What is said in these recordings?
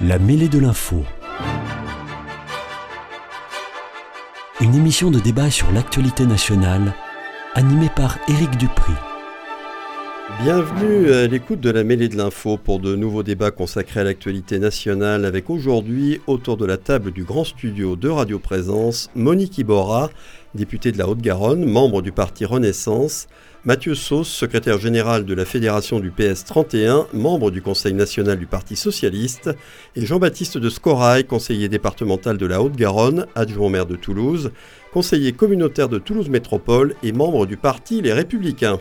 La mêlée de l'info. Une émission de débat sur l'actualité nationale, animée par Éric Dupri. Bienvenue à l'écoute de la mêlée de l'info pour de nouveaux débats consacrés à l'actualité nationale avec aujourd'hui autour de la table du grand studio de Radio Présence Monique Iborra, députée de la Haute-Garonne, membre du parti Renaissance, Mathieu Sauce, secrétaire général de la fédération du PS 31, membre du Conseil national du Parti socialiste, et Jean-Baptiste de Scorail, conseiller départemental de la Haute-Garonne, adjoint maire de Toulouse, conseiller communautaire de Toulouse Métropole et membre du parti Les Républicains.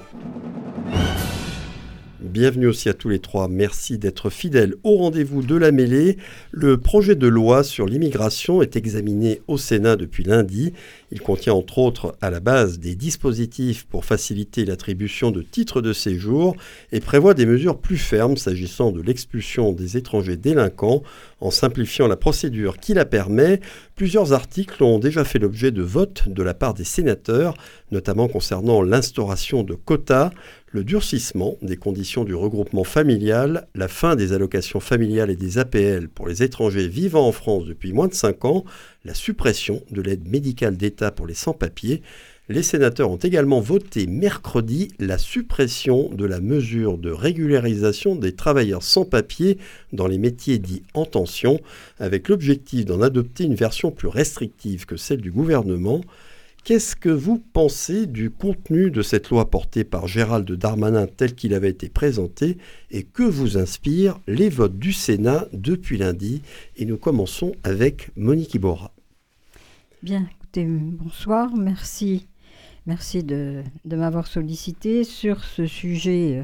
Bienvenue aussi à tous les trois. Merci d'être fidèles au rendez-vous de la mêlée. Le projet de loi sur l'immigration est examiné au Sénat depuis lundi. Il contient entre autres à la base des dispositifs pour faciliter l'attribution de titres de séjour et prévoit des mesures plus fermes s'agissant de l'expulsion des étrangers délinquants en simplifiant la procédure qui la permet. Plusieurs articles ont déjà fait l'objet de votes de la part des sénateurs, notamment concernant l'instauration de quotas, le durcissement des conditions du regroupement familial, la fin des allocations familiales et des APL pour les étrangers vivant en France depuis moins de 5 ans, la suppression de l'aide médicale d'État pour les sans-papiers. Les sénateurs ont également voté mercredi la suppression de la mesure de régularisation des travailleurs sans papiers dans les métiers dits en tension, avec l'objectif d'en adopter une version plus restrictive que celle du gouvernement. Qu'est-ce que vous pensez du contenu de cette loi portée par Gérald Darmanin tel qu'il avait été présenté et que vous inspirent les votes du Sénat depuis lundi? Et nous commençons avec Monique Iborra. Bien, écoutez, bonsoir, merci. Merci de, m'avoir sollicité sur ce sujet, euh,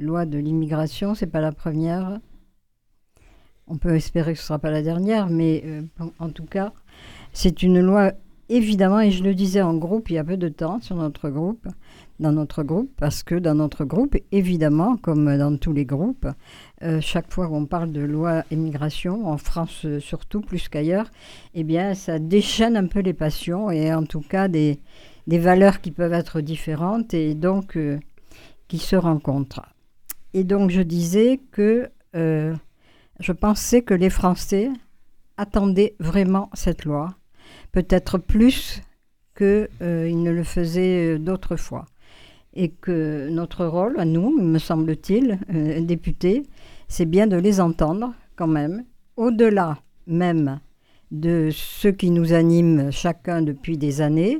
loi de l'immigration. C'est pas la première. On peut espérer que ce ne sera pas la dernière, mais euh, en tout cas, c'est une loi évidemment, et je le disais en groupe il y a peu de temps dans notre groupe, parce que dans notre groupe, évidemment, comme dans tous les groupes, euh, chaque fois qu'on parle de loi immigration, en France euh, surtout plus qu'ailleurs, eh bien, ça déchaîne un peu les passions et en tout cas des, des valeurs qui peuvent être différentes et donc euh, qui se rencontrent. Et donc je disais que je pensais que les Français attendaient vraiment cette loi peut-être plus qu'ils euh, ne le faisaient euh, d'autres fois. Et que notre rôle, à nous, me semble-t-il, euh, députés, c'est bien de les entendre quand même, au-delà même de ce qui nous anime chacun depuis des années,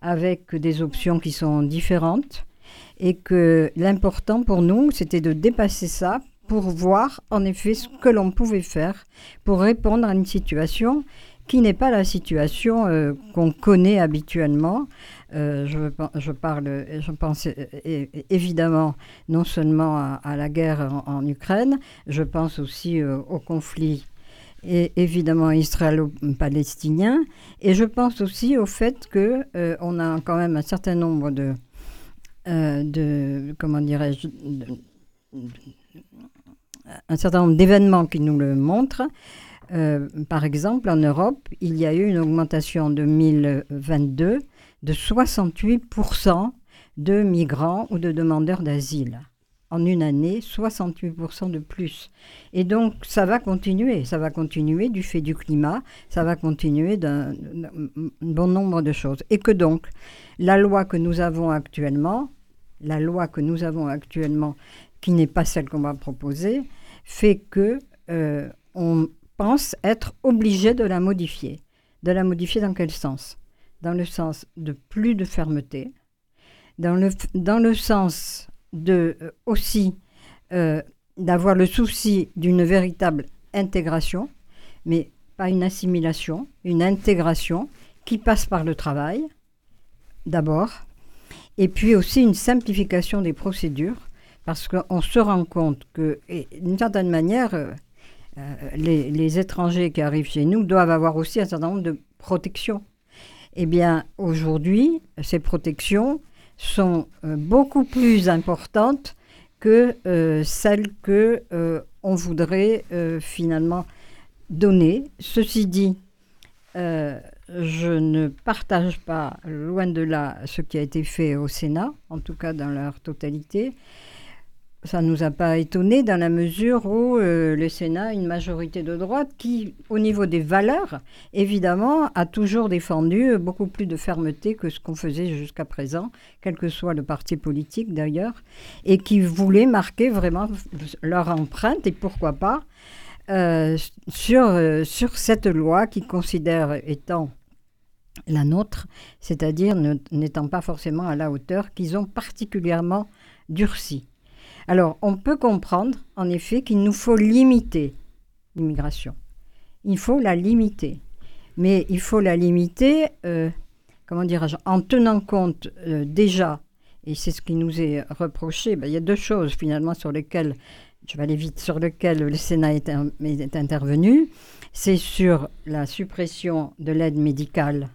avec des options qui sont différentes, et que l'important pour nous, c'était de dépasser ça pour voir en effet ce que l'on pouvait faire pour répondre à une situation qui n'est pas la situation euh, qu'on connaît habituellement. Euh, je, parle, je pense euh, évidemment non seulement à, la guerre en, Ukraine, je pense aussi au conflit et évidemment israélo-palestinien, et je pense aussi au fait que on a quand même un certain nombre de, de comment dirais-je, un certain nombre d'événements qui nous le montrent. Euh, par exemple, en Europe, il y a eu une augmentation en 2022 de 68% de migrants ou de demandeurs d'asile. En une année, 68% de plus. Et donc, ça va continuer. Ça va continuer du fait du climat. Ça va continuer d'un bon nombre de choses. Et que donc, la loi que nous avons actuellement, la loi que nous avons actuellement, qui n'est pas celle qu'on va proposer, fait que euh, on pense être obligé de la modifier. De la modifier dans quel sens? Dans le sens de plus de fermeté, dans le, sens de euh, aussi euh, d'avoir le souci d'une véritable intégration, mais pas une assimilation, une intégration qui passe par le travail, d'abord, et puis aussi une simplification des procédures, parce qu'on se rend compte que, d'une certaine manière, euh, euh, les, étrangers qui arrivent chez nous doivent avoir aussi un certain nombre de protections. Eh bien, aujourd'hui, ces protections sont euh, beaucoup plus importantes que celles que on voudrait finalement donner. Ceci dit, je ne partage pas, loin de là, ce qui a été fait au Sénat, en tout cas dans leur totalité. Ça ne nous a pas étonné dans la mesure où euh, le Sénat a une majorité de droite qui, au niveau des valeurs, évidemment, a toujours défendu beaucoup plus de fermeté que ce qu'on faisait jusqu'à présent, quel que soit le parti politique d'ailleurs, et qui voulait marquer vraiment leur empreinte, et pourquoi pas, euh, sur, euh, sur cette loi qui considère étant la nôtre, c'est-à-dire n'étant pas forcément à la hauteur, qu'ils ont particulièrement durci. Alors, on peut comprendre, en effet, qu'il nous faut limiter l'immigration. Il faut la limiter. Mais il faut la limiter, euh, comment dirais-je, en tenant compte euh, déjà, et c'est ce qui nous est reproché, ben, il y a deux choses finalement sur lesquelles, je vais aller vite, sur lesquelles le Sénat est, est intervenu. C'est sur la suppression de l'aide médicale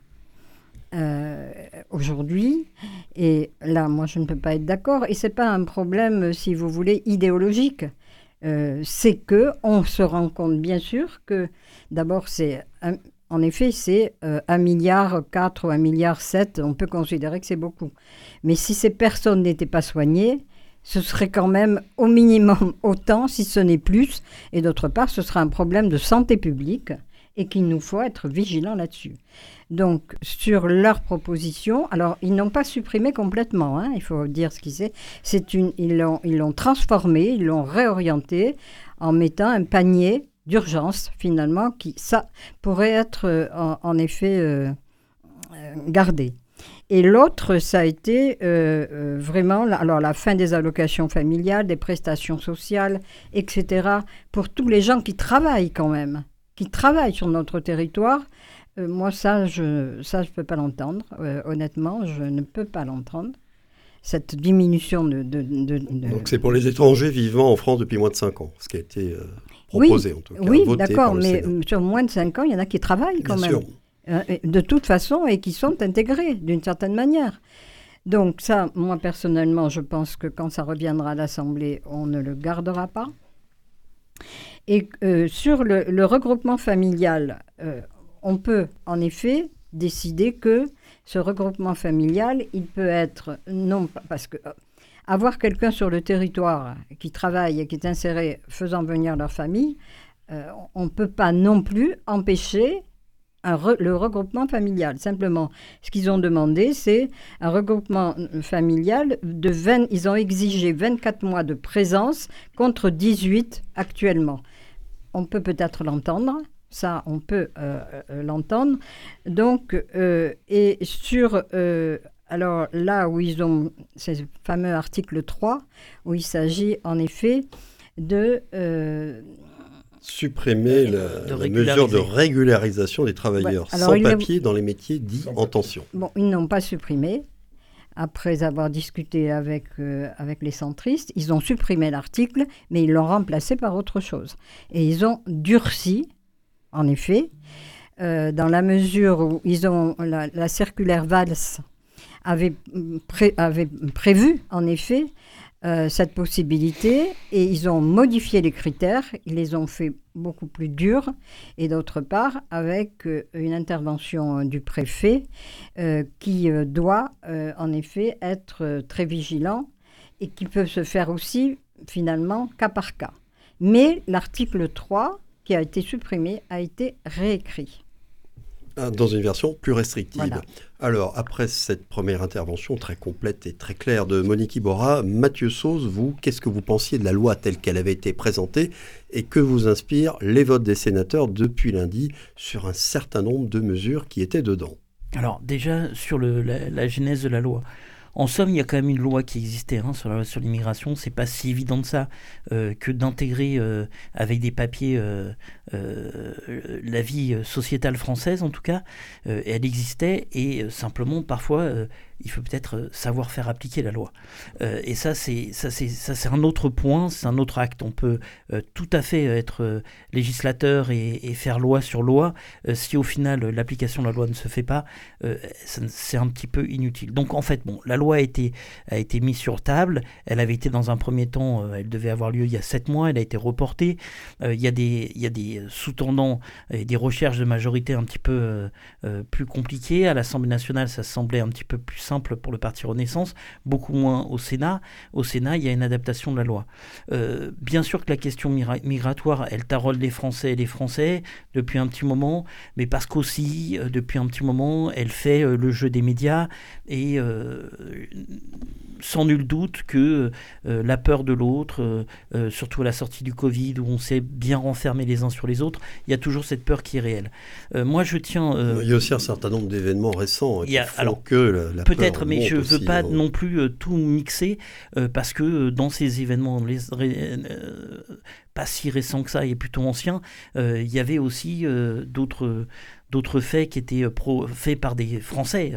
euh, aujourd'hui. Et là, moi, je ne peux pas être d'accord. Et ce n'est pas un problème, si vous voulez, idéologique. Euh, c'est que on se rend compte, bien sûr, que d'abord, c'est en effet, c'est euh, un milliard 4 ou un milliard 7. On peut considérer que c'est beaucoup. Mais si ces personnes n'étaient pas soignées, ce serait quand même au minimum autant, si ce n'est plus. Et d'autre part, ce sera un problème de santé publique et qu'il nous faut être vigilants là-dessus. Donc, sur leur proposition, alors ils n'ont pas supprimé complètement, hein, il faut dire ce qu'ils c'est. c'est une, ils l'ont, ils l'ont transformé, ils l'ont réorienté en mettant un panier d'urgence finalement qui ça pourrait être euh, en, effet euh, euh, gardé. Et l'autre, ça a été vraiment alors la fin des allocations familiales, des prestations sociales, etc. pour tous les gens qui travaillent quand même, qui travaillent sur notre territoire euh, moi, ça, je ça, je peux pas l'entendre. Euh, honnêtement, je ne peux pas l'entendre. Cette diminution de, Donc, c'est pour les étrangers vivant en France depuis moins de 5 ans, ce qui a été euh, proposé en tout cas. Oui, d'accord, mais sur moins de 5 ans, il y en a qui travaillent quand même. de toute façon, et qui sont intégrés d'une certaine manière. Donc ça, moi personnellement, je pense que quand ça reviendra à l'Assemblée, on ne le gardera pas. Et sur le, regroupement familial, on peut en effet décider que ce regroupement familial, il peut être non parce que euh, avoir quelqu'un sur le territoire qui travaille et qui est inséré faisant venir leur famille, euh, on ne peut pas non plus empêcher le regroupement familial. Simplement, ce qu'ils ont demandé, c'est un regroupement familial de 20, ils ont exigé 24 mois de présence contre 18 actuellement. On peut peut-être l'entendre, ça, on peut euh, euh, l'entendre. Donc, euh, et sur. alors là où ils ont ce fameux article 3, où il s'agit en effet de supprimer la, mesure de régularisation des travailleurs sans papier dans les métiers dits en tension. Bon, ils n'ont pas supprimé. Après avoir discuté avec, avec les centristes, ils ont supprimé l'article, mais ils l'ont remplacé par autre chose. Et ils ont durci en effet, euh, dans la mesure où ils ont la, circulaire Valls avait, prévu, en effet, euh, cette possibilité et ils ont modifié les critères, ils les ont fait beaucoup plus durs et d'autre part avec euh, une intervention du préfet qui doit en effet être très vigilant et qui peut se faire aussi finalement cas par cas. Mais l'article 3 qui a été supprimé a été réécrit. Dans une version plus restrictive. Alors, après cette première intervention très complète et très claire de Monique Iborra, Mathieu Sauze, vous, qu'est-ce que vous pensiez de la loi telle qu'elle avait été présentée et que vous inspirent les votes des sénateurs depuis lundi sur un certain nombre de mesures qui étaient dedans? Alors, déjà, sur le, la, genèse de la loi. En somme, il y a quand même une loi qui existait hein, sur, l'immigration. C'est pas si évident de ça euh, que d'intégrer euh, avec des papiers euh, la vie sociétale française, en tout cas. elle existait et simplement, parfois, il faut peut-être euh, savoir faire appliquer la loi. Euh, et ça, c'est ça, c'est ça, c'est un autre point, c'est un autre acte. On peut euh, tout à fait être législateur et, faire loi sur loi. si au final l'application de la loi ne se fait pas, c'est un petit peu inutile. Donc en fait, bon, la loi a été a été mise sur table. Elle avait été dans un premier temps, elle devait avoir lieu il y a sept mois. Elle a été reportée. il y a des il y a des sous-tendants et des recherches de majorité un petit peu plus compliquées. À l'Assemblée nationale, ça semblait un petit peu plus simple pour le Parti Renaissance, beaucoup moins au Sénat. Au Sénat, il y a une adaptation de la loi. Euh, bien sûr que la question migratoire, elle tarole les Français et les Français depuis un petit moment, mais parce qu'aussi, euh, depuis un petit moment, elle fait euh, le jeu des médias et sans nul doute que la peur de l'autre, surtout à la sortie du Covid où on s'est bien renfermé les uns sur les autres, il y a toujours cette peur qui est réelle. moi, je tiens. il y a aussi un certain nombre d'événements récents hein, qui alors, que la, peut-être, mais je ne veux pas non plus tout mixer parce que dans ces événements pas si récents que ça et plutôt anciens, il y avait aussi d'autres d'autres faits qui étaient faits par des Français.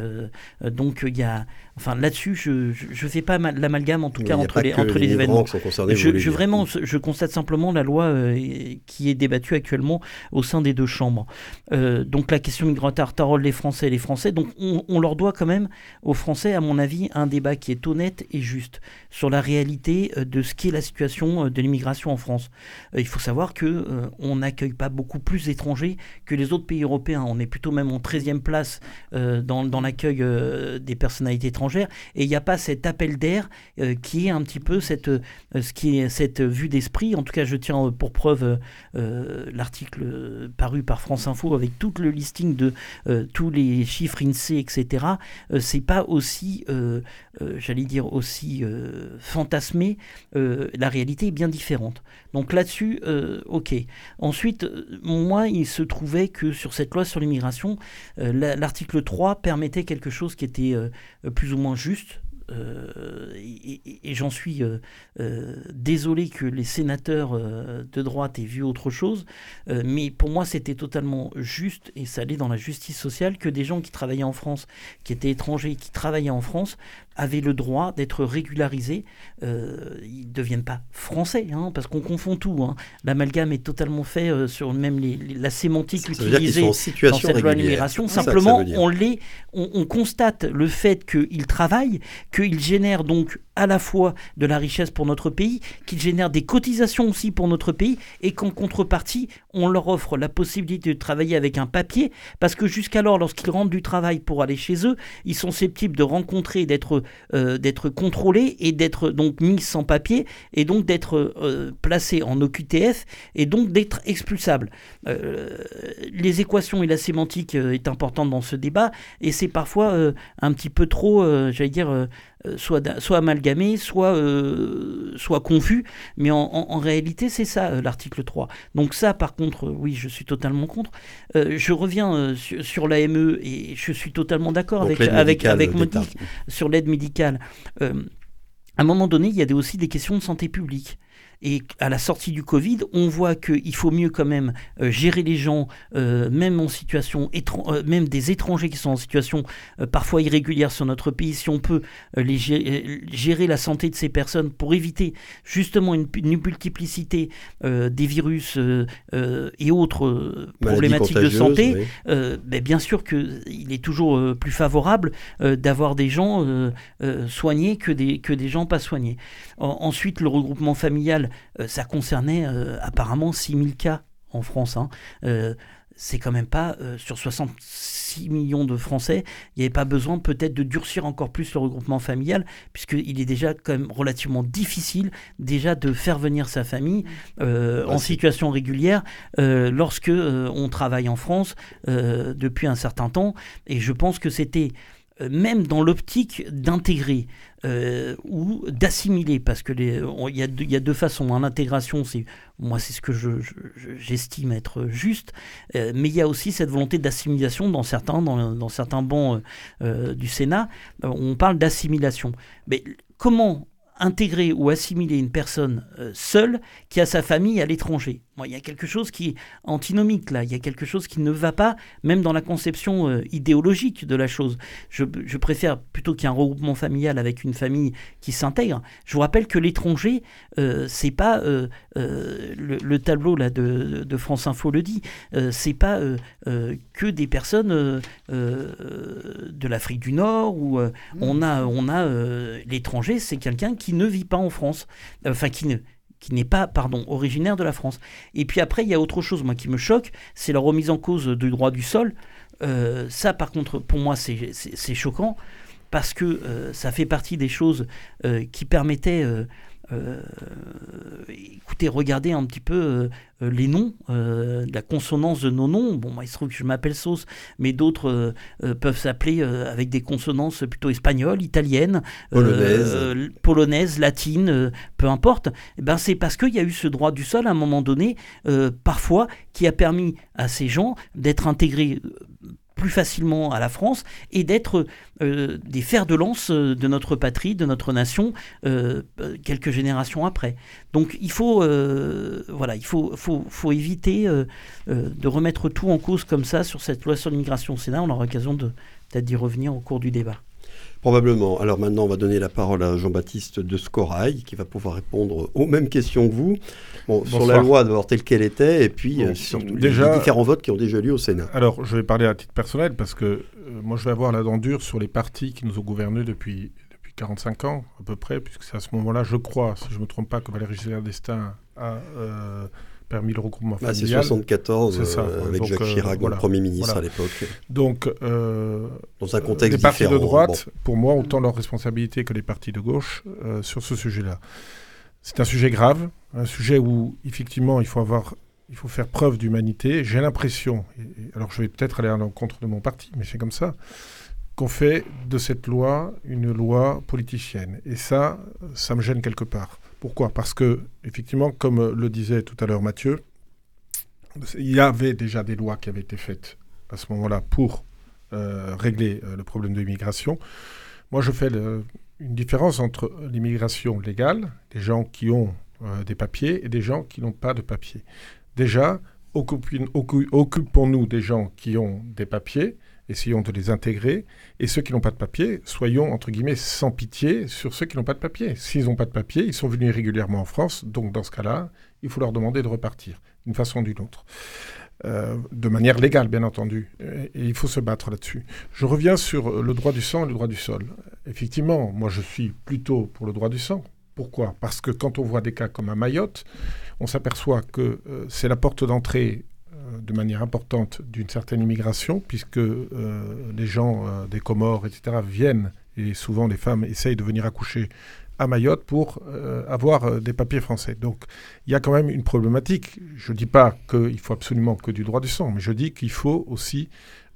donc il y a Enfin, là-dessus, je ne fais pas l'amalgame, en tout cas, entre les, entre les, événements. je, vraiment, je constate simplement la loi euh, qui est débattue actuellement au sein des deux chambres. Euh, donc, la question migratoire tarole les Français et les Français. Donc, on, leur doit quand même, aux Français, à mon avis, un débat qui est honnête et juste sur la réalité euh, de ce qu'est la situation de l'immigration en France. Il faut savoir que on n'accueille pas beaucoup plus d'étrangers que les autres pays européens. On est plutôt même en 13e place dans, dans l'accueil des personnalités étrangères et il n'y a pas cet appel d'air euh, qui est un petit peu cette, euh, ce qui est cette vue d'esprit. En tout cas, je tiens euh, pour preuve l'article paru par France Info avec tout le listing de tous les chiffres INSEE, etc. c'est pas aussi, j'allais dire, aussi fantasmé. la réalité est bien différente. Donc là-dessus, ok. Ensuite, moi, il se trouvait que sur cette loi sur l'immigration, l'article 3 permettait quelque chose qui était plus ou moins juste. Euh, et, j'en suis euh, euh, désolé que les sénateurs de droite aient vu autre chose, mais pour moi c'était totalement juste et ça allait dans la justice sociale que des gens qui travaillaient en France, qui étaient étrangers, qui travaillaient en France, avaient le droit d'être régularisés. Euh, ils ne deviennent pas français, hein, parce qu'on confond tout. Hein. L'amalgame est totalement fait euh, sur même les, la sémantique ça utilisée dans cette loi d'immigration. Simplement, on, les, on, on, constate le fait qu'ils travaillent, qu'ils génèrent donc à la fois de la richesse pour notre pays, qu'ils génèrent des cotisations aussi pour notre pays, et qu'en contrepartie, on leur offre la possibilité de travailler avec un papier, parce que jusqu'alors, lorsqu'ils rentrent du travail pour aller chez eux, ils sont susceptibles de rencontrer, d'être euh, d'être contrôlés et d'être donc mis sans papier, et donc d'être euh, placés en OQTF, et donc d'être expulsables. Euh, les équations et la sémantique est importante dans ce débat, et c'est parfois un petit peu trop, j'allais dire, soit, soit amalgamé, soit, euh, soit confus. Mais en, réalité, c'est ça euh, l'article 3. Donc ça, par contre, oui, je suis totalement contre. je reviens sur, l'AME et je suis totalement d'accord avec, avec, avec Monique sur l'aide médicale. à un moment donné, il y a aussi des questions de santé publique. Et à la sortie du Covid, on voit qu'il faut mieux quand même euh, gérer les gens, euh, même en situation, euh, même des étrangers qui sont en situation parfois irrégulière sur notre pays, si on peut les gérer, la santé de ces personnes pour éviter justement une, multiplicité des virus et autres problématiques de santé, ben bien sûr qu'il est toujours plus favorable d'avoir des gens soignés que des, que des gens pas soignés. ensuite, le regroupement familial euh, ça concernait euh, apparemment 6000 cas en France. Hein. Euh, c'est quand même pas sur 66 millions de Français, il n'y avait pas besoin peut-être de durcir encore plus le regroupement familial, puisqu'il est déjà quand même relativement difficile déjà de faire venir sa famille en situation régulière lorsque on travaille en France depuis un certain temps. Et je pense que c'était même dans l'optique d'intégrer euh, ou d'assimiler, parce que il y, a deux façons. En intégration, c'est moi c'est ce que j'estime être juste, euh, mais il y a aussi cette volonté d'assimilation dans certains dans, certains bancs euh, du Sénat. on parle d'assimilation, mais comment intégrer ou assimiler une personne seule qui a sa famille à l'étranger? Il y a quelque chose qui est antinomique là, il y a quelque chose qui ne va pas, même dans la conception euh, idéologique de la chose. Je, préfère plutôt qu'il y ait un regroupement familial avec une famille qui s'intègre. Je vous rappelle que l'étranger, euh, c'est pas euh, le, tableau là de, France Info le dit, c'est pas que des personnes de l'Afrique du Nord où mmh. on a, on a l'étranger, c'est quelqu'un qui ne vit pas en France, enfin qui ne qui n'est pas, pardon, originaire de la France. Et puis après, il y a autre chose, moi, qui me choque, c'est la remise en cause du droit du sol. Euh, ça, par contre, pour moi, c'est choquant. parce que ça fait partie des choses qui permettaient euh, écoutez, regardez un petit peu euh, euh, les noms, la consonance de nos noms. Bon, moi, il se trouve que je m'appelle Sauce, mais d'autres peuvent s'appeler avec des consonances plutôt espagnoles, italiennes, polonaises, polonaise, latines, peu importe. Eh ben, c'est parce qu'il y a eu ce droit du sol à un moment donné, parfois, qui a permis à ces gens d'être intégrés plus facilement à la France et d'être euh, des fers de lance euh, de notre patrie, de notre nation, euh, quelques générations après. Donc il faut, voilà, il faut, éviter de remettre tout en cause comme ça sur cette loi sur l'immigration au Sénat. On aura l'occasion peut-être d'y revenir au cours du débat. Probablement. Alors maintenant, on va donner la parole à Jean-Baptiste de Scorail, qui va pouvoir répondre aux mêmes questions que vous. Bon, sur la loi d'abord telle qu'elle était, et puis euh, sur les différents votes qui ont déjà lieu au Sénat. Alors, je vais parler à titre personnel, parce que euh, moi, je vais avoir la dent dure sur les partis qui nous ont gouvernés depuis, depuis 45 ans, à peu près, puisque c'est à ce moment-là, je crois, si je ne me trompe pas, que Valéry Giscard d'Estaing a... Euh, permis le regroupement familial. c'est 74, ça, avec Jacques Chirac, le Premier ministre à l'époque. Donc, dans un contexte les partis de droite, pour moi, ont autant leur responsabilité que les partis de gauche sur ce sujet-là. C'est un sujet grave, un sujet où effectivement il faut avoir, il faut faire preuve d'humanité. J'ai l'impression, alors je vais peut-être aller à l'encontre de mon parti, mais c'est comme ça, qu'on fait de cette loi une loi politicienne. Et ça, ça me gêne quelque part. Pourquoi? Parce que effectivement, comme le disait tout à l'heure Mathieu, il y avait déjà des lois qui avaient été faites à ce moment-là pour euh, régler euh, le problème de l'immigration. Moi, je fais une différence entre l'immigration légale, des gens qui ont euh, des papiers, et des gens qui n'ont pas de papiers. Déjà, occupons-nous des gens qui ont des papiers, essayons de les intégrer, et ceux qui n'ont pas de papiers, soyons, entre guillemets, sans pitié sur ceux qui n'ont pas de papiers. S'ils n'ont pas de papiers, ils sont venus régulièrement en France, donc dans ce cas-là, il faut leur demander de repartir, d'une façon ou d'une autre. Euh, de manière légale, bien entendu. Et, il faut se battre là-dessus. Je reviens sur le droit du sang et le droit du sol. Effectivement, moi je suis plutôt pour le droit du sang. Pourquoi? Parce que quand on voit des cas comme à Mayotte, on s'aperçoit que euh, c'est la porte d'entrée de manière importante d'une certaine immigration, puisque les gens des Comores, etc., viennent, et souvent les femmes essayent de venir accoucher à Mayotte pour euh, avoir euh, des papiers français. Donc il y a quand même une problématique. Je ne dis pas qu'il faut absolument que du droit du sang, mais je dis qu'il faut aussi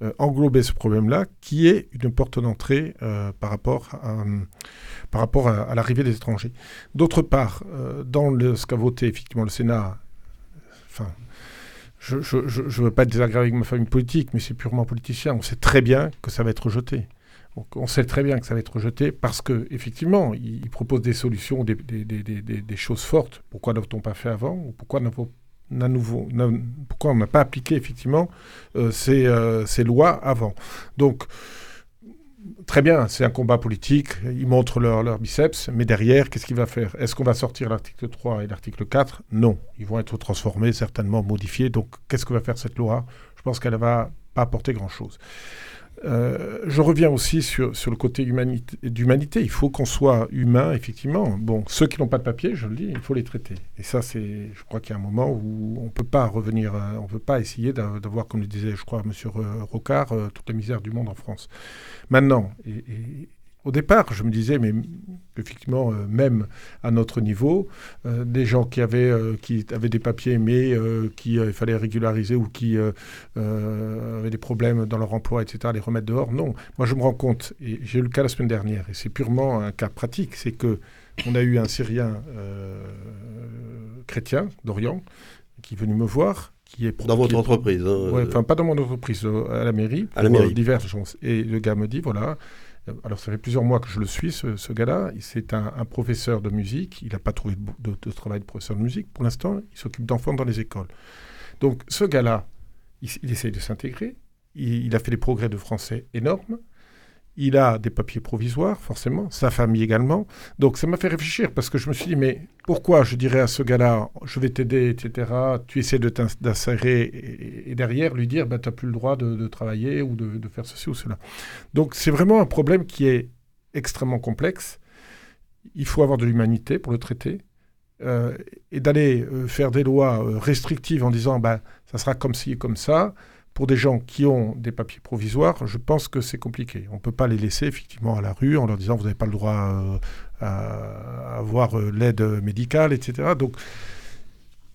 euh, englober ce problème-là, qui est une porte d'entrée par rapport à, à, l'arrivée des étrangers. D'autre part, dans ce qu'a voté effectivement le Sénat, enfin, je ne veux pas désagréable avec ma famille politique, mais c'est purement politicien. On sait très bien que ça va être rejeté on sait très bien que ça va être rejeté parce que effectivement, il, propose des solutions, des, choses fortes. Pourquoi n'a-t-on pas fait avant ou pourquoi pourquoi on n'a pas appliqué effectivement euh, euh, ces, lois avant? Donc, très bien, c'est un combat politique, ils montrent leur, leur biceps, mais derrière, qu'est-ce qu'il va faire? Est-ce qu'on va sortir l'article 3 et l'article 4 Non, ils vont être transformés, certainement modifiés. Donc, qu'est-ce que va faire cette loi? Je pense qu'elle ne va pas apporter grand-chose. Euh, je reviens aussi sur, sur le côté d'humanité. Il faut qu'on soit humain, effectivement. Bon, ceux qui n'ont pas de papier, je le dis, il faut les traiter. Et ça, c'est, je crois qu'il y a un moment où on ne peut pas revenir, euh, on ne peut pas essayer d'avoir, comme le disait, je crois, M. Rocard, euh, toute la misère du monde en France. Maintenant, au départ, je me disais, mais effectivement, euh, même à notre niveau, euh, des gens qui avaient, euh, qui avaient des papiers, mais qu'il fallait régulariser ou qui avaient des problèmes dans leur emploi, etc., les remettre dehors, non. Moi, je me rends compte, et j'ai eu le cas la semaine dernière, et c'est purement un cas pratique, c'est que on a eu un Syrien chrétien d'Orient qui est venu me voir, qui est dans votre entreprise. Hein, enfin, pas dans mon entreprise, à la mairie, à la mairie. diverses choses. Et le gars me dit, voilà, alors, ça fait plusieurs mois que je le suis, ce, gars-là. C'est un, professeur de musique. Il n'a pas trouvé de, travail de professeur de musique pour l'instant. Il s'occupe d'enfants dans les écoles. Donc, ce gars-là, il, il, essaye de s'intégrer. il, a fait des progrès de français énormes. Il a des papiers provisoires, forcément, sa famille également. Donc ça m'a fait réfléchir parce que je me suis dit, mais pourquoi je dirais à ce gars-là, je vais t'aider, etc., tu essaies de t'insérer et, derrière lui dire, bah, tu n'as plus le droit de, travailler ou de, faire ceci ou cela. Donc c'est vraiment un problème qui est extrêmement complexe. Il faut avoir de l'humanité pour le traiter. Euh, et d'aller euh, faire des lois euh, restrictives en disant, bah, ça sera comme ci et comme ça, pour des gens qui ont des papiers provisoires, je pense que c'est compliqué. On ne peut pas les laisser effectivement à la rue en leur disant vous n'avez pas le droit euh, à avoir euh, l'aide médicale, etc. Donc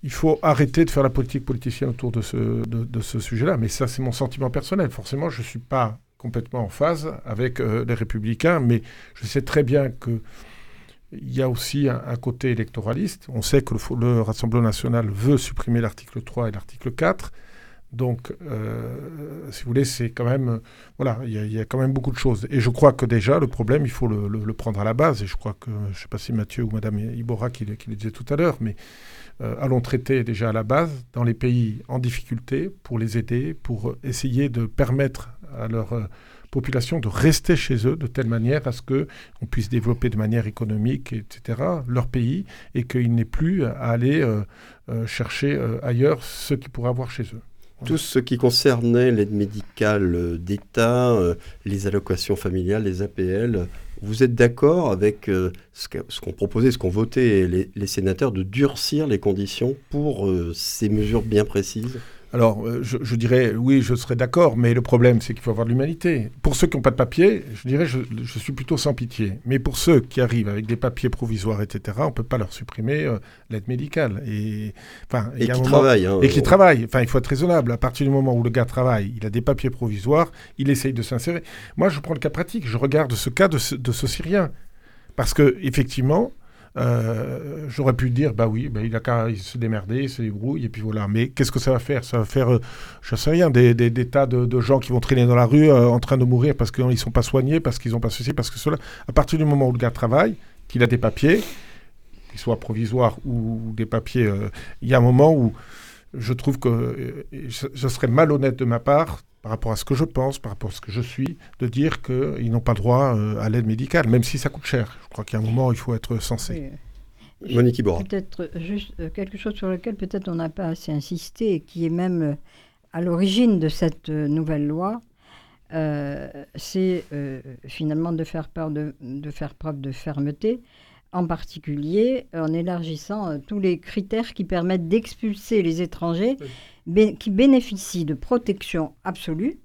il faut arrêter de faire la politique politicienne autour de ce, sujet-là. Mais ça, c'est mon sentiment personnel. Forcément, je ne suis pas complètement en phase avec euh, les républicains, mais je sais très bien que il y a aussi un, côté électoraliste. On sait que le, le Rassemblement national veut supprimer l'article 3 et l'article 4. Donc, euh, si vous voulez, c'est quand même. Voilà, il y, a quand même beaucoup de choses. Et je crois que déjà, le problème, il faut le, prendre à la base. Et je crois que, je ne sais pas si Mathieu ou Madame Ibora qui, qui le disait tout à l'heure, mais euh, allons traiter déjà à la base dans les pays en difficulté pour les aider, pour essayer de permettre à leur euh, population de rester chez eux de telle manière à ce qu'on puisse développer de manière économique, etc., leur pays, et qu'il n'ait plus à aller chercher ailleurs ce qu'ils pourraient avoir chez eux. Tout ce qui concernait l'aide médicale euh, d'État, euh, les allocations familiales, les APL, vous êtes d'accord avec euh, ce qu'ont proposé, ce qu'ont voté les, sénateurs de durcir les conditions pour ces mesures bien précises? Alors, euh, je, dirais, oui, je serais d'accord, mais le problème, c'est qu'il faut avoir de l'humanité. Pour ceux qui n'ont pas de papier, je dirais, je, suis plutôt sans pitié. Mais pour ceux qui arrivent avec des papiers provisoires, etc., on ne peut pas leur supprimer euh, l'aide médicale. Et, enfin, et qui travaillent. Hein, et qui travaillent. Enfin, il faut être raisonnable. À partir du moment où le gars travaille, il a des papiers provisoires, il essaye de s'insérer. Moi, je prends le cas pratique. Je regarde ce cas de ce, de ce Syrien. Parce que, effectivement, euh, j'aurais pu dire, bah oui, bah il a qu'à se démerder, il se débrouille, et puis voilà. Mais qu'est-ce que ça va faire? Ça va faire, euh, je sais rien, des, tas de, gens qui vont traîner dans la rue euh, en train de mourir parce qu'ils ne sont pas soignés, parce qu'ils n'ont pas ceci, parce que cela. À partir du moment où le gars travaille, qu'il a des papiers, qu'ils soient provisoires ou des papiers, il y a un moment où je trouve que ce serait malhonnête de ma part par rapport à ce que je pense, par rapport à ce que je suis, de dire qu'ils n'ont pas droit euh, à l'aide médicale, même si ça coûte cher. Je crois qu'il y a un moment où il faut être sensé. Monique Ibora. Peut-être juste euh, quelque chose sur lequel peut-être on n'a pas assez insisté et qui est même euh, à l'origine de cette nouvelle loi, c'est finalement de faire, de, de, faire preuve de fermeté, en particulier en élargissant tous les critères qui permettent d'expulser les étrangers qui bénéficient de protection absolue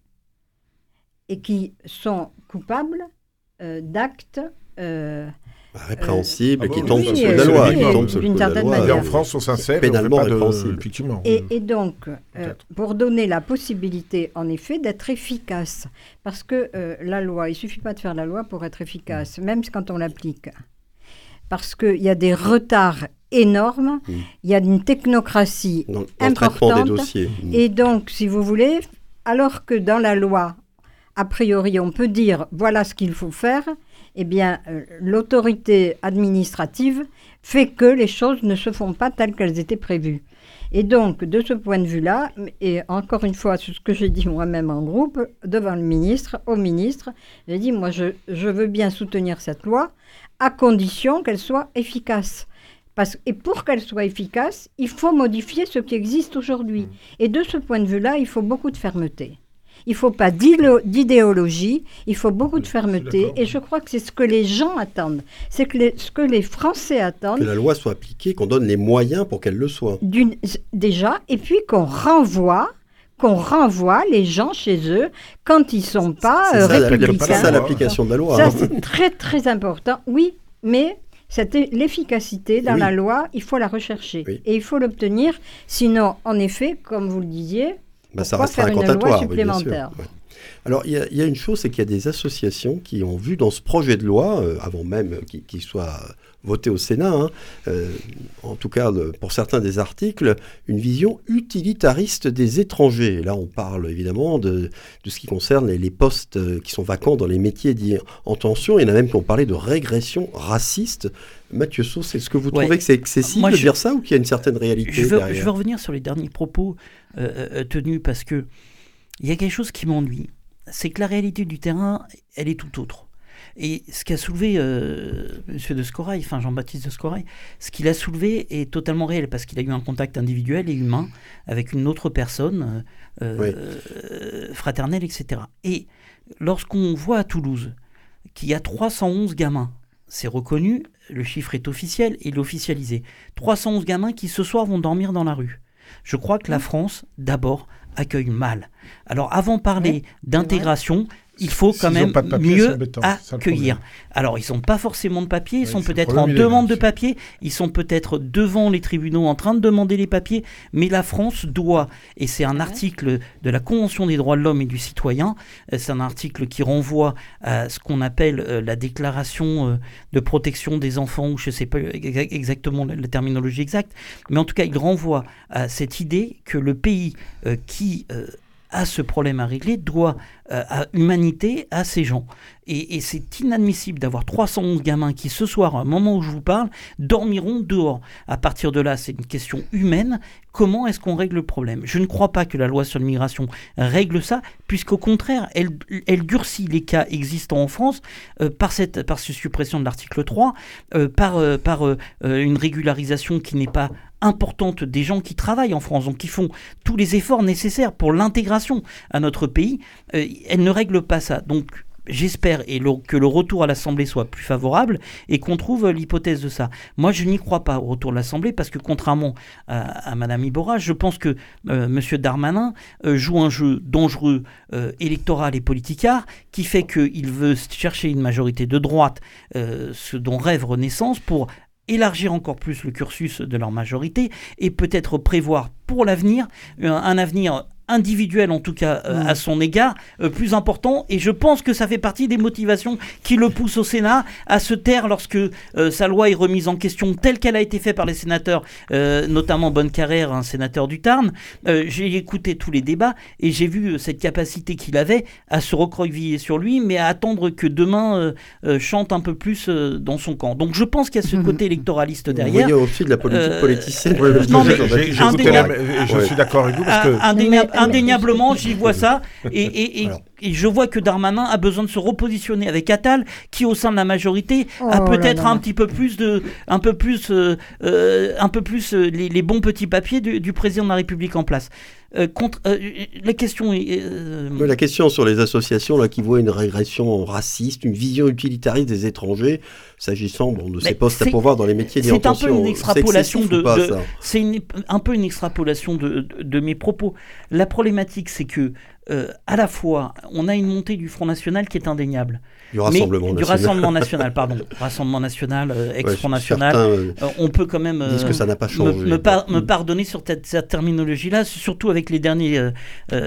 et qui sont coupables euh, d'actes euh, bah, répréhensibles et qui tombent sous la loi. D'une certaine manière. en France, on s'insère pénalement répréhensible. Et, et, donc, euh, pour donner la possibilité, en effet, d'être efficace, parce que la loi, il suffit pas de faire la loi pour être efficace, même quand on l'applique, parce qu'il y a des retards énorme. Mm. Il y a une technocratie importante. dossiers. Mm. Et donc, si vous voulez, alors que dans la loi, a priori, on peut dire voilà ce qu'il faut faire, eh bien, euh, l'autorité administrative fait que les choses ne se font pas telles qu'elles étaient prévues. Et donc, de ce point de vue-là, et encore une fois, ce que j'ai dit moi-même en groupe, devant le ministre, au ministre, j'ai dit, moi, je, je veux bien soutenir cette loi, à condition qu'elle soit efficace. Parce, et pour qu'elle soit efficace, il faut modifier ce qui existe aujourd'hui. Mmh. Et de ce point de vue-là, il faut beaucoup de fermeté. Il ne faut pas d'idéologie, il faut beaucoup de fermeté. Et je crois que c'est ce que les gens attendent. C'est que ce que les Français attendent. Que la loi soit appliquée, qu'on donne les moyens pour qu'elle le soit. Déjà, et puis qu'on renvoie qu'on renvoie les gens chez eux quand ils ne sont pas euh, républicains. C'est ça l'application de la loi. Ça, hein. c'est très, très important. Oui, mais l'efficacité dans la loi, il faut la rechercher et il faut l'obtenir. Sinon, en effet, comme vous le disiez, bah, ça faire une loi supplémentaire. Alors, il y, a une chose, c'est qu'il y a des associations qui ont vu dans ce projet de loi, euh, avant même qu'il soit voté au Sénat, hein, euh, en tout cas pour certains des articles, une vision utilitariste des étrangers. là, on parle évidemment de, de ce qui concerne les, postes euh, qui sont vacants dans les métiers dits en tension. Il y en a même qui ont parlé de régression raciste. Mathieu Sauce, est-ce que vous trouvez que c'est excessif de dire ça ou qu'il y a une certaine réalité je veux, je veux revenir sur les derniers propos euh, tenus parce que il y a quelque chose qui m'ennuie. C'est que la réalité du terrain, elle est tout autre. Et ce qu'a soulevé euh, M. de Scorail, enfin Jean-Baptiste de Scorail, ce qu'il a soulevé est totalement réel parce qu'il a eu un contact individuel et humain avec une autre personne, euh, euh, fraternelle, etc. Et lorsqu'on voit à Toulouse qu'il y a 311 gamins, c'est reconnu, le chiffre est officiel et officialisé, 311 gamins qui ce soir vont dormir dans la rue. Je crois que la France, d'abord, accueillent mal. Alors avant de parler d'intégration, il faut quand même mieux accueillir. Alors, ils n'ont pas forcément de papier, ils sont peut-être en demande de papier, ils sont peut-être devant les tribunaux en train de demander les papiers, mais la France doit, et c'est un article de la Convention des droits de l'homme et du citoyen, euh, c'est un article qui renvoie à ce qu'on appelle euh, la déclaration euh, de protection des enfants, ou je ne sais pas exactement la terminologie exacte, mais en tout cas, il renvoie à cette idée que le pays qui a ce problème à régler doit à humanité à ces gens. Et, c'est inadmissible d'avoir 311 gamins qui, ce soir, à un moment où je vous parle, dormiront dehors. À partir de là, c'est une question humaine. Comment est-ce qu'on règle le problème? Je ne crois pas que la loi sur l'immigration règle ça, puisqu'au contraire, elle, durcit les cas existants en France euh, par, cette, par suppression de l'article 3, euh, par, par une régularisation qui n'est pas importante des gens qui travaillent en France, donc qui font tous les efforts nécessaires pour l'intégration à notre pays elle ne règle pas ça. Donc j'espère et que le retour à l'Assemblée soit plus favorable et qu'on trouve l'hypothèse de ça. Moi, je n'y crois pas au retour de l'Assemblée parce que contrairement à, Madame Iborra, je pense que euh, Monsieur Darmanin euh, joue un jeu dangereux euh, électoral et politicard qui fait qu'il veut chercher une majorité de droite, ce dont rêve Renaissance, pour élargir encore plus le cursus de leur majorité et peut-être prévoir pour l'avenir un avenir individuel en tout cas euh, à son égard euh, plus important. Et je pense que ça fait partie des motivations qui le poussent au Sénat à se taire lorsque euh, sa loi est remise en question telle qu'elle a été faite par les sénateurs notamment Bonne Carrère un sénateur du Tarn. J'ai écouté tous les débats et j'ai vu cette capacité qu'il avait à se recroqueviller sur lui mais à attendre que demain chante un peu plus dans son camp. Donc je pense qu'il y a ce côté électoraliste derrière. il y a aussi de la politique politicienne je, suis d'accord avec vous parce que indéniablement, j'y vois ça. Et, je vois que Darmanin a besoin de se repositionner avec Attal, qui au sein de la majorité a oh peut-être un petit peu plus de, un peu plus, euh, euh, un peu plus euh, les, bons petits papiers du, président de la République en place. Contre, la question est, La question sur les associations là, qui voient une régression raciste, une vision utilitariste des étrangers, s'agissant bon, de ces postes à pouvoir dans les métiers C'est un peu une extrapolation de, c'est un peu une extrapolation de, de, mes propos. La problématique, c'est que euh, à la fois, on a une montée du Front National qui est indéniable. Du Rassemblement National. Du Rassemblement National, pardon. Rassemblement National, euh, ex-Front National. Euh, on peut quand même disent que ça n'a pas changé. Me, me, mm. pardonner sur cette, terminologie-là, surtout avec les dernières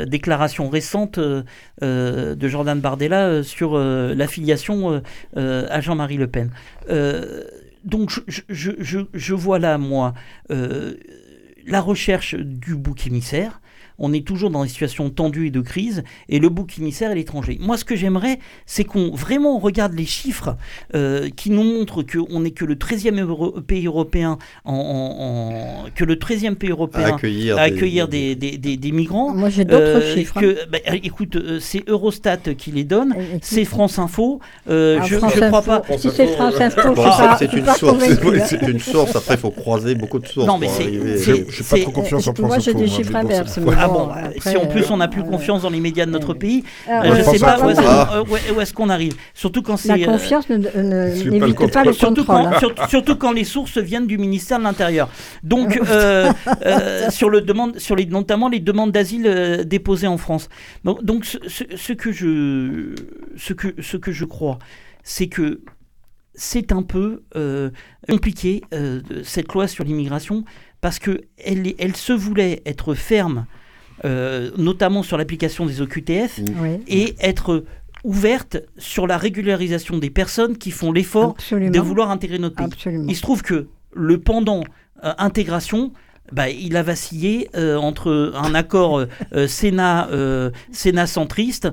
déclarations récentes de Jordan Bardella sur l'affiliation à Jean-Marie Le Pen. donc je, je, je, vois là, moi, la recherche du bouc émissaire on est toujours dans des situations tendues et de crise, et le bouc émissaire est l'étranger. Moi, ce que j'aimerais, c'est qu'on vraiment regarde les chiffres euh, qui nous montrent qu'on n'est que le 13e pays européen, en, que le 13e pays européen à accueillir, des, des, migrants. Moi, j'ai d'autres euh, chiffres. Que, hein. bah, écoute, euh, c'est Eurostat qui les donne, c'est France Info. je ne crois pas. Si c'est France Info, c'est une source. C'est une source. Après, il faut croiser beaucoup de sources. Non, mais c'est. Je n'ai pas trop confiance en France Info. Moi, j'ai des chiffres inverses. Ah bon, si en plus on n'a plus confiance dans les médias de notre pays, euh, je ne sais pas où est-ce qu'on arrive. Surtout quand c'est. La euh, confiance n'évite pas le contrôle. Hein. Surtout quand les sources viennent du ministère de l'Intérieur. Donc, euh, sur, le demande, sur les, notamment les demandes d'asile déposées en France. Donc, ce, que je, ce, que, ce que je crois, c'est que c'est un peu compliqué, cette loi sur l'immigration, parce qu'elle elle se voulait être ferme euh, notamment sur l'application des OQTF, et être ouverte sur la régularisation des personnes qui font l'effort de vouloir intégrer notre pays. Il se trouve que le pendant euh, intégration, bah, il a vacillé euh, entre un accord euh, euh, Sénat, Sénat centriste,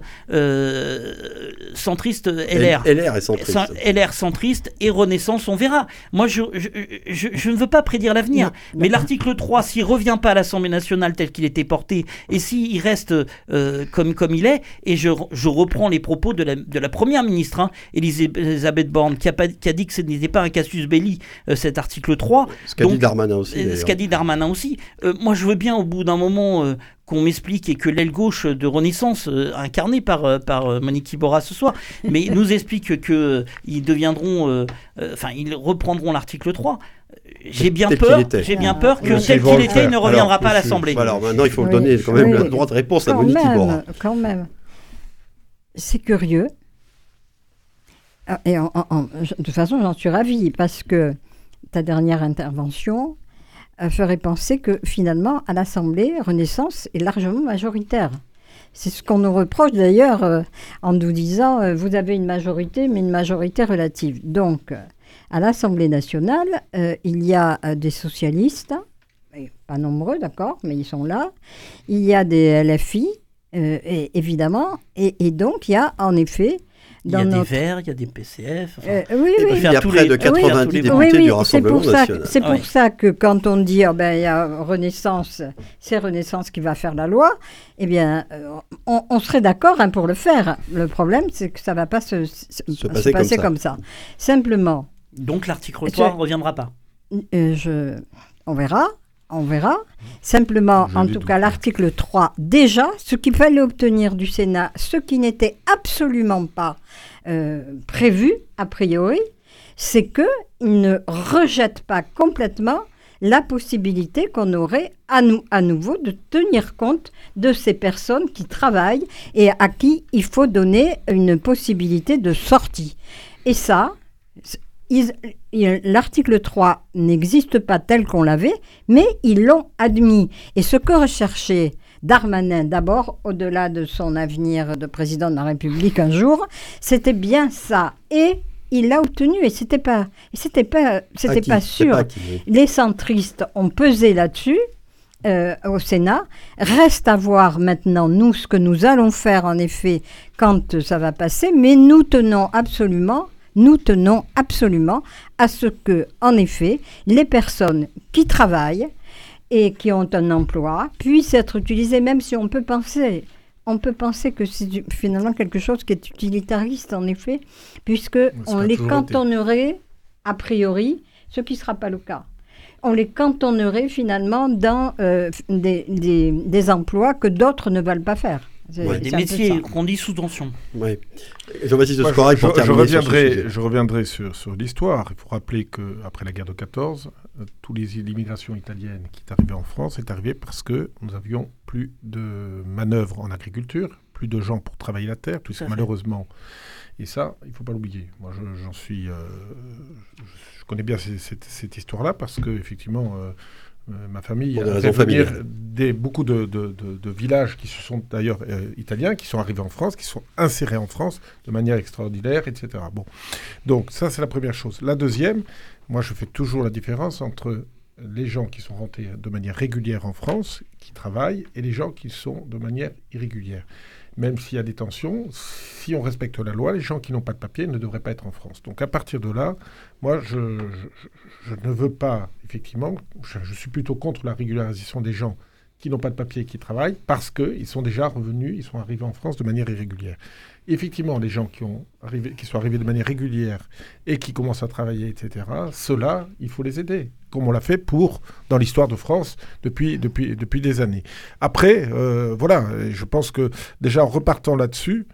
centriste LR. LR, centriste. LR centriste et Renaissance, on verra. Moi, je, je, je, ne veux pas prédire l'avenir, mais l'article 3, s'il revient pas à l'Assemblée nationale tel qu'il était porté, et s'il reste comme, comme il est, et je, reprends les propos de la, de la première ministre, hein, Elisabeth Borne, qui a, qui a dit que ce n'était pas un casus belli, cet article 3. Ce qu'a dit Darmanin aussi. Ce qu'a dit Darmanin aussi. Euh, moi, je veux bien, au bout d'un moment, euh, qu'on m'explique et que l'aile gauche de Renaissance, euh, incarnée par, par Monique Iborra ce soir, mais nous explique qu'ils deviendront, enfin, ils reprendront l'article 3 j'ai bien peur, j'ai bien peur que tel ils qu'il était, faire. il ne reviendra Alors, pas à l'Assemblée. Voilà, maintenant il faut Oui. donner quand même Oui. le droit de réponse à Quand Monique Iborra. même, quand même. C'est curieux. Ah, Et en- en- en- je- de toute façon, j'en suis ravie parce que ta dernière intervention ferait penser que finalement, à l'Assemblée, Renaissance est largement majoritaire. C'est ce qu'on nous reproche d'ailleurs euh, en nous disant euh, vous avez une majorité, mais une majorité relative. Donc, euh, à l'Assemblée nationale, il y a des socialistes, pas nombreux, d'accord, mais ils sont là. Il y a des LFI, évidemment, et donc il y a en effet Il y a des Verts, il y a des PCF. enfin, euh, oui, oui. il y a près les- de oui, faire 90 tous les- députés Oui, oui, du c'est Rassemblement pour, ça, national. c'est pour Oui. ça que quand on dit oh ben, il y a Renaissance, c'est Renaissance qui va faire la loi, eh bien, euh, on, on serait d'accord hein, pour le faire. Le problème, c'est que ça ne va pas se, se- se passer comme ça. comme ça. Simplement, Donc l'article Et 3 tu- ne reviendra pas. euh, je, on verra, on verra. Simplement, Je en tout cas, l'article 3, déjà, ce qu'il fallait obtenir du Sénat, ce qui n'était absolument pas euh, prévu, a priori, c'est qu'il ne rejette pas complètement la possibilité qu'on aurait à, à nouveau de tenir compte de ces personnes qui travaillent et à qui il faut donner une possibilité de sortie. Et ça, l'article 3 n'existe pas tel qu'on l'avait, mais ils l'ont admis. Et ce que recherchait Darmanin, d'abord, au-delà de son avenir de président de la République un jour, c'était bien ça. Et il l'a obtenu, et c'était pas, c'était pas, c'était pas sûr. Les centristes ont pesé là-dessus. euh, au Sénat. Reste à voir maintenant, nous, ce que nous allons faire, en effet, quand ça va passer, mais nous tenons absolument, nous tenons absolument à ce que, en effet, les personnes qui travaillent et qui ont un emploi puissent être utilisées, même si on peut penser. On peut penser que c'est finalement quelque chose qui est utilitariste, en effet, puisque on les été. cantonnerait, a priori, ce qui ne sera pas le cas on les cantonnerait finalement dans euh, des, des- des emplois que d'autres ne veulent pas faire. Ouais. Des métiers qu'on dit sous tension. Oui. Jean-Baptiste je, pour je- je reviendrai, je reviendrai sur, sur l'histoire. Il faut rappeler qu'après la guerre de 14, euh, tous les l'immigration italienne qui est arrivée en France est arrivée parce que nous avions plus de manœuvres en agriculture, plus de gens pour travailler la terre, malheureusement. Et ça, il ne faut pas l'oublier. Moi, je- j'en suis, euh, je, je connais bien cette histoire-là parce que effectivement. euh, euh, ma famille a fait venir des, beaucoup de, de- de- de villages qui se sont d'ailleurs euh, italiens, qui sont arrivés en France, qui sont insérés en France de manière extraordinaire, etc. Bon, donc ça c'est la première chose. La deuxième, moi je fais toujours la différence entre les gens qui sont rentrés de manière régulière en France, qui travaillent, et les gens qui sont de manière irrégulière. Même s'il y a des tensions, si on respecte la loi, les gens qui n'ont pas de papier ne devraient pas être en France. Donc à partir de là, moi je, ne veux pas, effectivement, je, suis plutôt contre la régularisation des gens qui n'ont pas de papier et qui travaillent parce qu'ils sont déjà revenus, ils sont arrivés en France de manière irrégulière. Effectivement, les gens qui, qui sont arrivés de manière régulière et qui commencent à travailler, etc., ceux-là, il faut les aider, comme on l'a fait pour, dans l'histoire de France depuis, depuis, depuis des années. Après, euh, voilà, je pense que déjà en repartant là-dessus,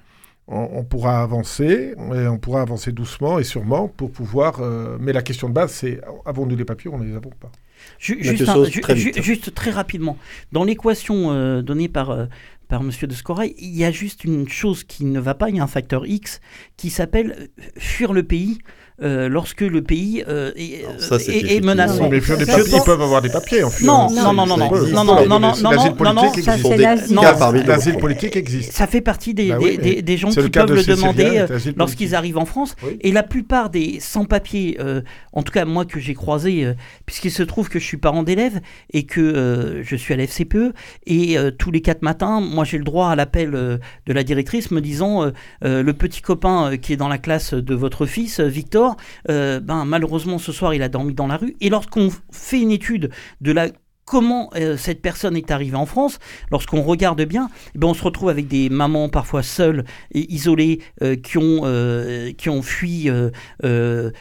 on, on pourra avancer, et on pourra avancer doucement et sûrement pour pouvoir... euh, mais la question de base, c'est avons-nous les papiers ou on ne les avons pas? Juste, un- chose ju- très ju- vite. juste très rapidement, dans l'équation euh, donnée par, euh, par Monsieur de Scorail, il y a juste une chose qui ne va pas, il y a un facteur X qui s'appelle fuir le pays euh, lorsque le pays euh, est, Alors ça, est- est. Non, mais des papiers, ils peuvent avoir des papiers en Non, fuyant. non, non, non, non, non, non, non, non, l'asile non, politique existe. Ça, des politique existe. Ça fait partie des, Bah des, oui, mais des- des gens qui le peuvent de le demander euh, lorsqu'ils arrivent en France. Oui. Et la plupart des sans-papiers, euh, en tout cas moi que j'ai croisé, euh, puisqu'il se trouve que je suis parent d'élèves et que euh, je suis à l'FCPE, et euh, tous les quatre matins, moi j'ai le droit à l'appel euh, de la directrice me disant euh, euh, le petit copain euh, qui est dans la classe de votre fils, euh, Euh, ben, malheureusement ce soir il a dormi dans la rue. Et lorsqu'on fait une étude de la comment euh, cette personne est arrivée en France, lorsqu'on regarde bien, eh ben on se retrouve avec des mamans parfois seules et isolées euh, qui, ont, euh, qui ont fui le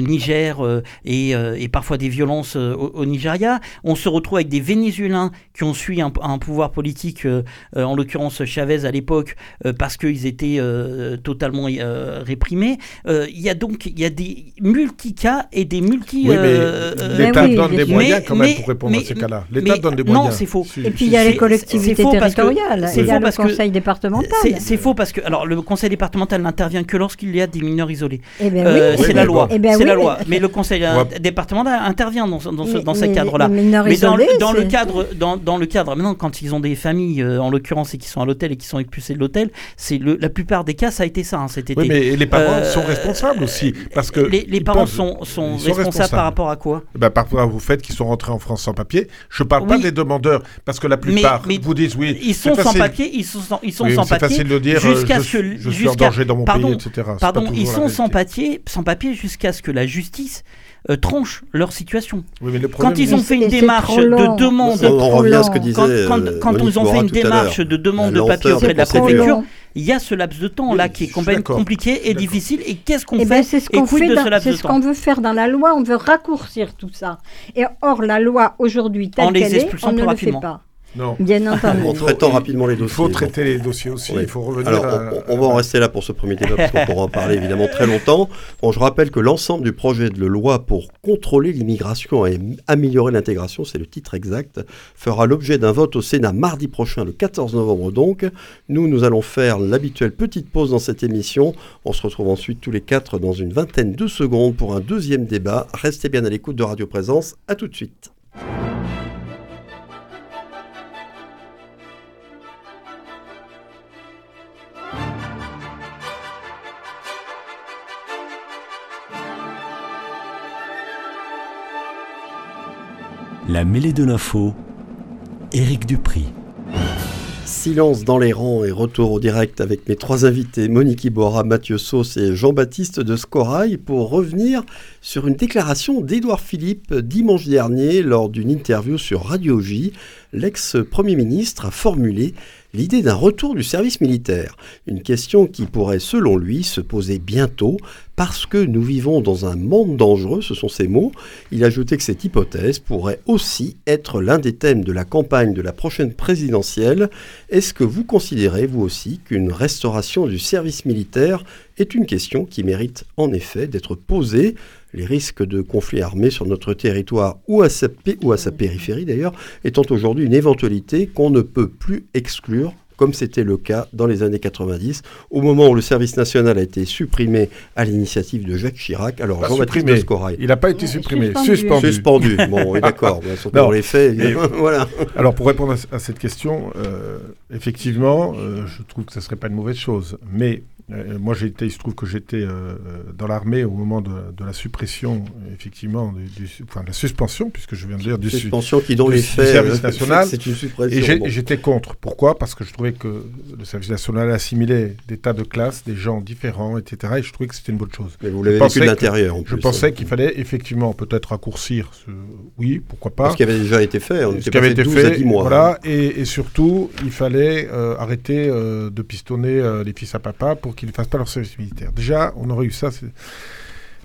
Niger et, et, parfois des violences au, Nigeria. On se retrouve avec des Vénézuéliens qui ont fui un, un pouvoir politique, en l'occurrence Chavez à l'époque, parce qu'ils étaient totalement réprimés. Il y a donc il y a des multi-cas et des multi... Oui, l'État donne des moyens quand même pour répondre mais, dans ces cas-là. L'État donne des moyens. Non, c'est faux. Et puis il y a les collectivités territoriales, il y a le conseil départemental. C'est faux parce que alors le conseil départemental n'intervient que lorsqu'il y a des mineurs isolés. Eh ben euh, c'est la loi. Eh ben c'est la loi. Mais le conseil départemental intervient dans, dans ce, dans ces cadres-là. Mais dans, dans le cadre, dans, dans le cadre, maintenant quand ils ont des familles euh, en l'occurrence et qui sont à l'hôtel et qui sont expulsés de l'hôtel, c'est la plupart des cas ça a été ça. Hein, oui, mais les parents euh, sont responsables aussi parce que les parents sont responsables par rapport à quoi? Eh ben, Par rapport au fait qu'ils sont rentrés en France sans papier. Je ne parle pas des demandeurs, parce que la plupart vous disent oui. Ils sont sans papier, ils sont sans, ils sont sans papier. facile de dire jusqu'à ce que je suis en danger dans mon pardon, pays, etc. Pardon, ils sont sans papier, sans papier jusqu'à ce que la justice euh, tranche leur situation. quand ils ont fait une démarche de demande, on, revient à ce que disait quand, quand, ils ont fait une démarche de demande de papier auprès de la préfecture, il y a ce laps de temps là qui est complètement compliqué et difficile. Et qu'est-ce qu'on eh ben, fait C'est ce qu'on C'est ce qu'on veut faire dans la loi. On veut raccourcir tout ça. Et or, la loi aujourd'hui telle qu'elle est, on ne le fait pas. Non. Bien entendu. en traitant rapidement les dossiers. Il faut traiter les dossiers aussi. Il faut revenir. Alors, on, va en rester là pour ce premier débat parce qu'on pourra en parler évidemment très longtemps. Bon, je rappelle que l'ensemble du projet de loi pour contrôler l'immigration et améliorer l'intégration, c'est le titre exact, fera l'objet d'un vote au Sénat mardi prochain, le 14 novembre donc. Nous, nous allons faire l'habituelle petite pause dans cette émission. On se retrouve ensuite tous les quatre dans une vingtaine de secondes pour un deuxième débat. Restez bien à l'écoute de Radio Présence. À tout de suite. La mêlée de l'info, Éric Dupri. Silence dans les rangs et retour au direct avec mes trois invités, Monique Ibora, Mathieu Sauce et Jean-Baptiste de Scorail, pour revenir sur une déclaration d'Édouard Philippe dimanche dernier lors d'une interview sur Radio J. L'ex-premier ministre a formulé l'idée d'un retour du service militaire, une question qui pourrait selon lui se poser bientôt parce que nous vivons dans un monde dangereux, ce sont ses mots. Il ajoutait que cette hypothèse pourrait aussi être l'un des thèmes de la campagne de la prochaine présidentielle. Est-ce que vous considérez, vous aussi, qu'une restauration du service militaire est une question qui mérite en effet d'être posée. Les risques de conflits armés sur notre territoire ou à sa, ou à sa périphérie d'ailleurs étant aujourd'hui une éventualité qu'on ne peut plus exclure comme c'était le cas dans les années 90, au moment où le service national a été supprimé à l'initiative de Jacques Chirac. Alors Jean-Baptiste Scorail. Il n'a pas été supprimé, suspendu. Suspendu. Bon, d'accord. dans les faits. voilà. Alors pour répondre à, cette question, euh, effectivement, euh, je trouve que ce ne serait pas une mauvaise chose. Mais euh, moi, j'ai été, il se trouve que j'étais dans l'armée au moment de, la suppression, effectivement, du, enfin, de la suspension, puisque je viens de dire du, suspension qui, dont du, service national. C'est une suppression. Et j'étais contre. Pourquoi? Parce que je trouvais que le service national assimilait des tas de classes, des gens différents, etc. Et je trouvais que c'était une bonne chose. Mais vous l'avez vécu de l'intérieur. Je pensais qu'il fallait effectivement peut-être raccourcir. Ce... Oui, pourquoi pas. Ce qui avait déjà été fait. ce qui avait été fait. mois. Voilà. Et, et, surtout, il fallait arrêter de pistonner les fils à papa pour qu'ils ne fassent pas leur service militaire. Déjà, on aurait eu ça.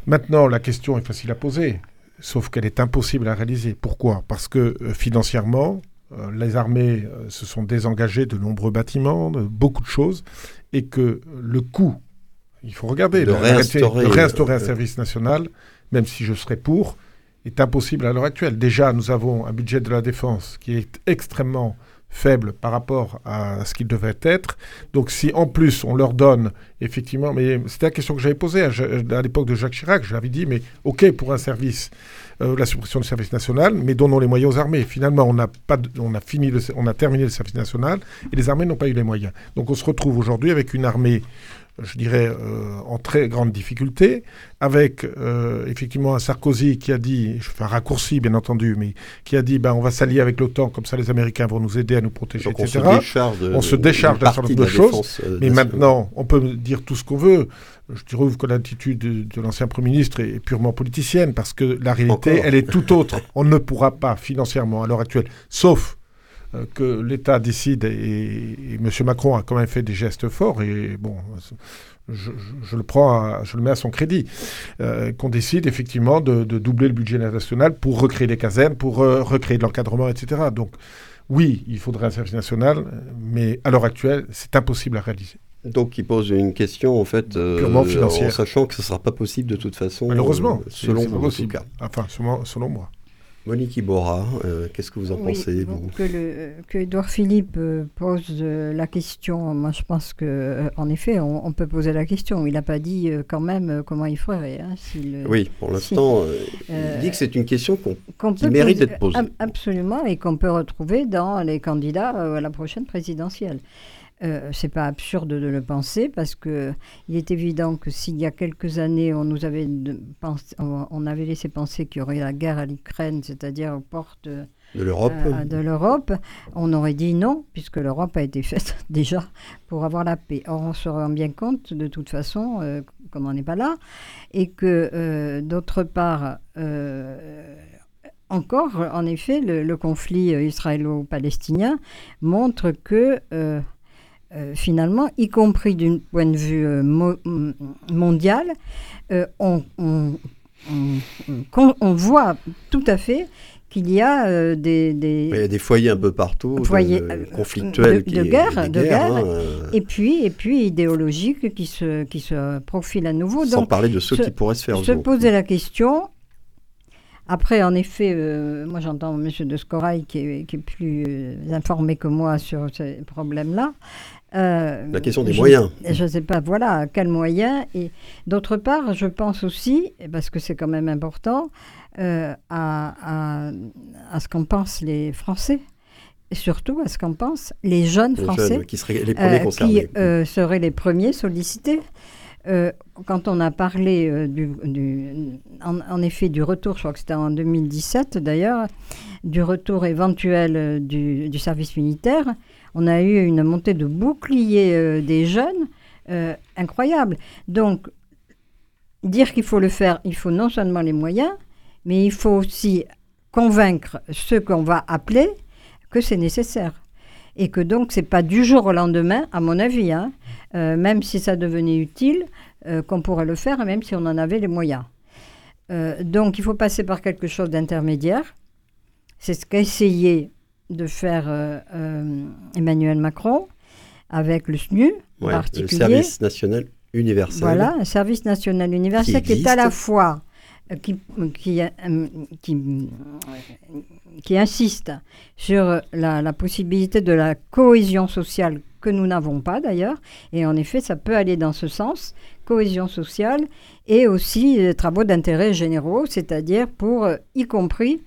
Maintenant, la question est facile à poser, sauf qu'elle est impossible à réaliser. Pourquoi? Parce que euh, financièrement, euh, les armées euh, se sont désengagées de nombreux bâtiments, de beaucoup de choses, et que le coût, il faut regarder, de, réinstaurer, de réinstaurer un service national, même si je serais pour, est impossible à l'heure actuelle. Déjà, nous avons un budget de la défense qui est extrêmement faible par rapport à ce qu'il devait être. Donc si en plus on leur donne effectivement, mais c'était la question que j'avais posée à, l'époque de Jacques Chirac, je l'avais dit, mais ok pour un service, euh, la suppression du service national, mais donnons les moyens aux armées. Finalement, on a, pas on a, fini on a terminé le service national et les armées n'ont pas eu les moyens. Donc on se retrouve aujourd'hui avec une armée je dirais, euh, en très grande difficulté, avec euh, effectivement un Sarkozy qui a dit, je fais un raccourci bien entendu, mais qui a dit, ben, on va s'allier avec l'OTAN, comme ça les Américains vont nous aider à nous protéger, etc. On se décharge, de, on se décharge d'un certain nombre de, choses, euh, mais maintenant, on peut dire tout ce qu'on veut. Je trouve que l'attitude de, l'ancien Premier ministre est, purement politicienne, parce que la réalité... elle est tout autre. On ne pourra pas financièrement à l'heure actuelle, sauf que l'État décide, et, M. Macron a quand même fait des gestes forts, et bon, je, le prends, je le mets à son crédit, euh, qu'on décide effectivement de, doubler le budget national pour recréer des casernes, pour euh, recréer de l'encadrement, etc. Donc, oui, il faudrait un service national, mais à l'heure actuelle, c'est impossible à réaliser. Donc, il pose une question, en fait, purement financière. En sachant que ce ne sera pas possible de toute façon. Malheureusement, selon vous, cas. Enfin, selon moi. Monique Ibora, euh, qu'est-ce que vous en pensez vous Que, le, que Edouard Philippe euh, pose euh, la question, moi je pense que en effet on, peut poser la question. Il n'a pas dit quand même comment il ferait. Hein, oui, pour l'instant, il dit que c'est une question qu'on, qui mérite d'être posée. Absolument, et qu'on peut retrouver dans les candidats à la prochaine présidentielle. Euh, c'est pas absurde de le penser parce que il est évident que s'il y a quelques années on nous avait on avait laissé penser qu'il y aurait la guerre à l'Ukraine, c'est-à-dire aux portes de l'Europe, euh, de l'Europe, on aurait dit non puisque l'Europe a été faite déjà pour avoir la paix. Or on se rend bien compte de toute façon, euh, comme on n'est pas là, et que d'autre part encore, en effet, le, le conflit israélo-palestinien montre que euh, finalement, y compris d'un point de vue euh, mondial, euh, on, on, voit tout à fait qu'il y a des, des, Il y a des foyers un peu partout, foyers, conflictuels, de, guerre, de guerre hein, et puis et puis idéologiques qui se qui se profilent à nouveau. Sans parler de ceux qui pourraient se faire. Se poser la question. Après, en effet, moi j'entends M. de Scorail qui est, qui est plus informé que moi sur ces problèmes-là. Euh, la question des moyens. Je ne sais pas, voilà, quels moyens. Et d'autre part, je pense aussi, parce que c'est quand même important, euh, à, à, ce qu'en pensent les Français. Et surtout à ce qu'en pensent les jeunes Français. qui seraient les premiers euh. Qui seraient les premiers sollicités. quand on a parlé du, en, effet du retour, je crois que c'était en 2017 d'ailleurs, du retour éventuel du, du service militaire, on a eu une montée de boucliers euh, des jeunes euh, incroyable. Donc, dire qu'il faut le faire, il faut non seulement les moyens, mais il faut aussi convaincre ceux qu'on va appeler que c'est nécessaire. Et que donc, c'est pas du jour au lendemain, à mon avis, hein, euh, même si ça devenait utile, qu'on pourrait le faire, même si on en avait les moyens. donc, il faut passer par quelque chose d'intermédiaire. C'est ce qu'a essayé de faire euh, euh, Emmanuel Macron avec le SNU particulier. Le service national universel. Voilà, un service national universel qui, est à la fois euh, qui, qui, qui, insiste sur la, la, possibilité de la cohésion sociale que nous n'avons pas d'ailleurs. Et en effet, ça peut aller dans ce sens, cohésion sociale, et aussi travaux d'intérêt généraux, c'est-à-dire pour, y compris,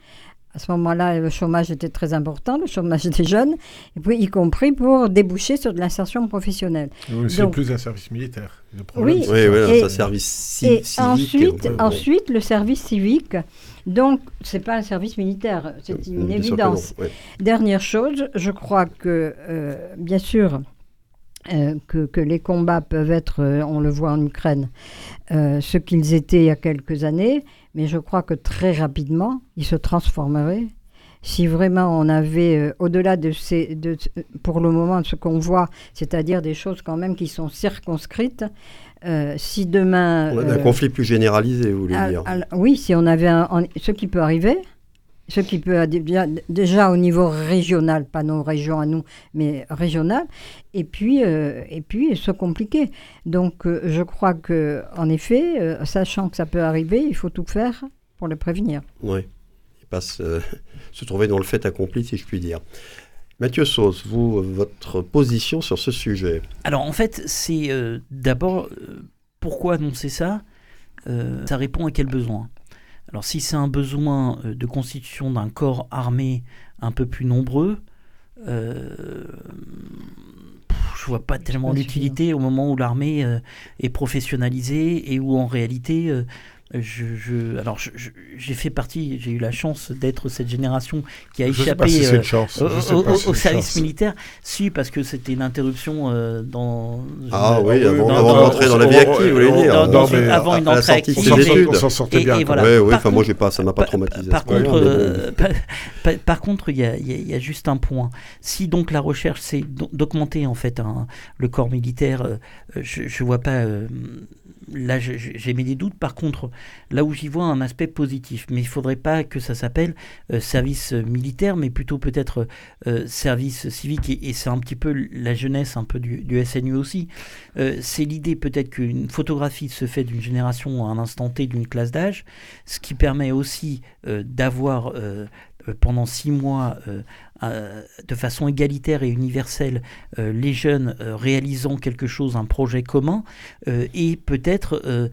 à ce moment-là, le chômage était très important, le chômage des jeunes, et puis y compris pour déboucher sur de l'insertion professionnelle. c'est plus un service militaire. oui, oui, oui un service civique. Et ensuite, ensuite, le service civique. Donc, ce n'est pas un service militaire, c'est une évidence. Dernière chose, je crois que, euh, bien sûr, euh, que, que, les combats peuvent être, euh, on le voit en Ukraine, ce qu'ils étaient il y a quelques années, mais je crois que très rapidement, il se transformerait. Si vraiment on avait, euh, au-delà de ces, de, pour le moment, ce qu'on voit, c'est-à-dire des choses quand même qui sont circonscrites, euh, si demain... On un euh, conflit plus généralisé, vous voulez dire Oui, si on avait un, ce qui peut arriver, ce qui peut déjà, déjà au niveau régional, pas nos régions à nous, mais régional, et puis, euh, et puis se compliquer. Donc euh, je crois que en effet, euh, sachant que ça peut arriver, il faut tout faire pour le prévenir. Oui, et pas se, se, trouver dans le fait accompli, si je puis dire. Mathieu Sauce, vous, votre position sur ce sujet Alors en fait, c'est d'abord, pourquoi annoncer ça? Ça répond à quel besoin? Alors si c'est un besoin euh, de constitution d'un corps armé un peu plus nombreux, euh, je vois pas tellement l'utilité au moment où l'armée euh, est professionnalisée et où en réalité je, alors j'ai fait partie, j'ai eu la chance d'être cette génération qui a échappé au, service militaire. Si, parce que c'était une interruption euh, dans. Ah oui, avant, d'entrer dans, la vie active, vous voulez dire. avant une entrée active. On s'en sortait bien. oui, oui, enfin, moi, pas, ça m'a pas traumatisé. Par, contre, euh, par, contre, il y, a, juste un point. Si donc la recherche, c'est d'augmenter en fait le corps militaire, euh, je, ne vois pas là, j'ai mis des doutes. Par contre, là où j'y vois un aspect positif, mais il ne faudrait pas que ça s'appelle euh, service militaire, mais plutôt peut-être euh, service civique. Et, c'est un petit peu la jeunesse un peu du, SNU aussi. Euh, c'est l'idée peut-être qu'une photographie se fait d'une génération à un instant T d'une classe d'âge, ce qui permet aussi d'avoir pendant six mois de façon égalitaire et universelle euh, les jeunes euh, réalisant quelque chose, un projet commun, euh, et peut-être euh,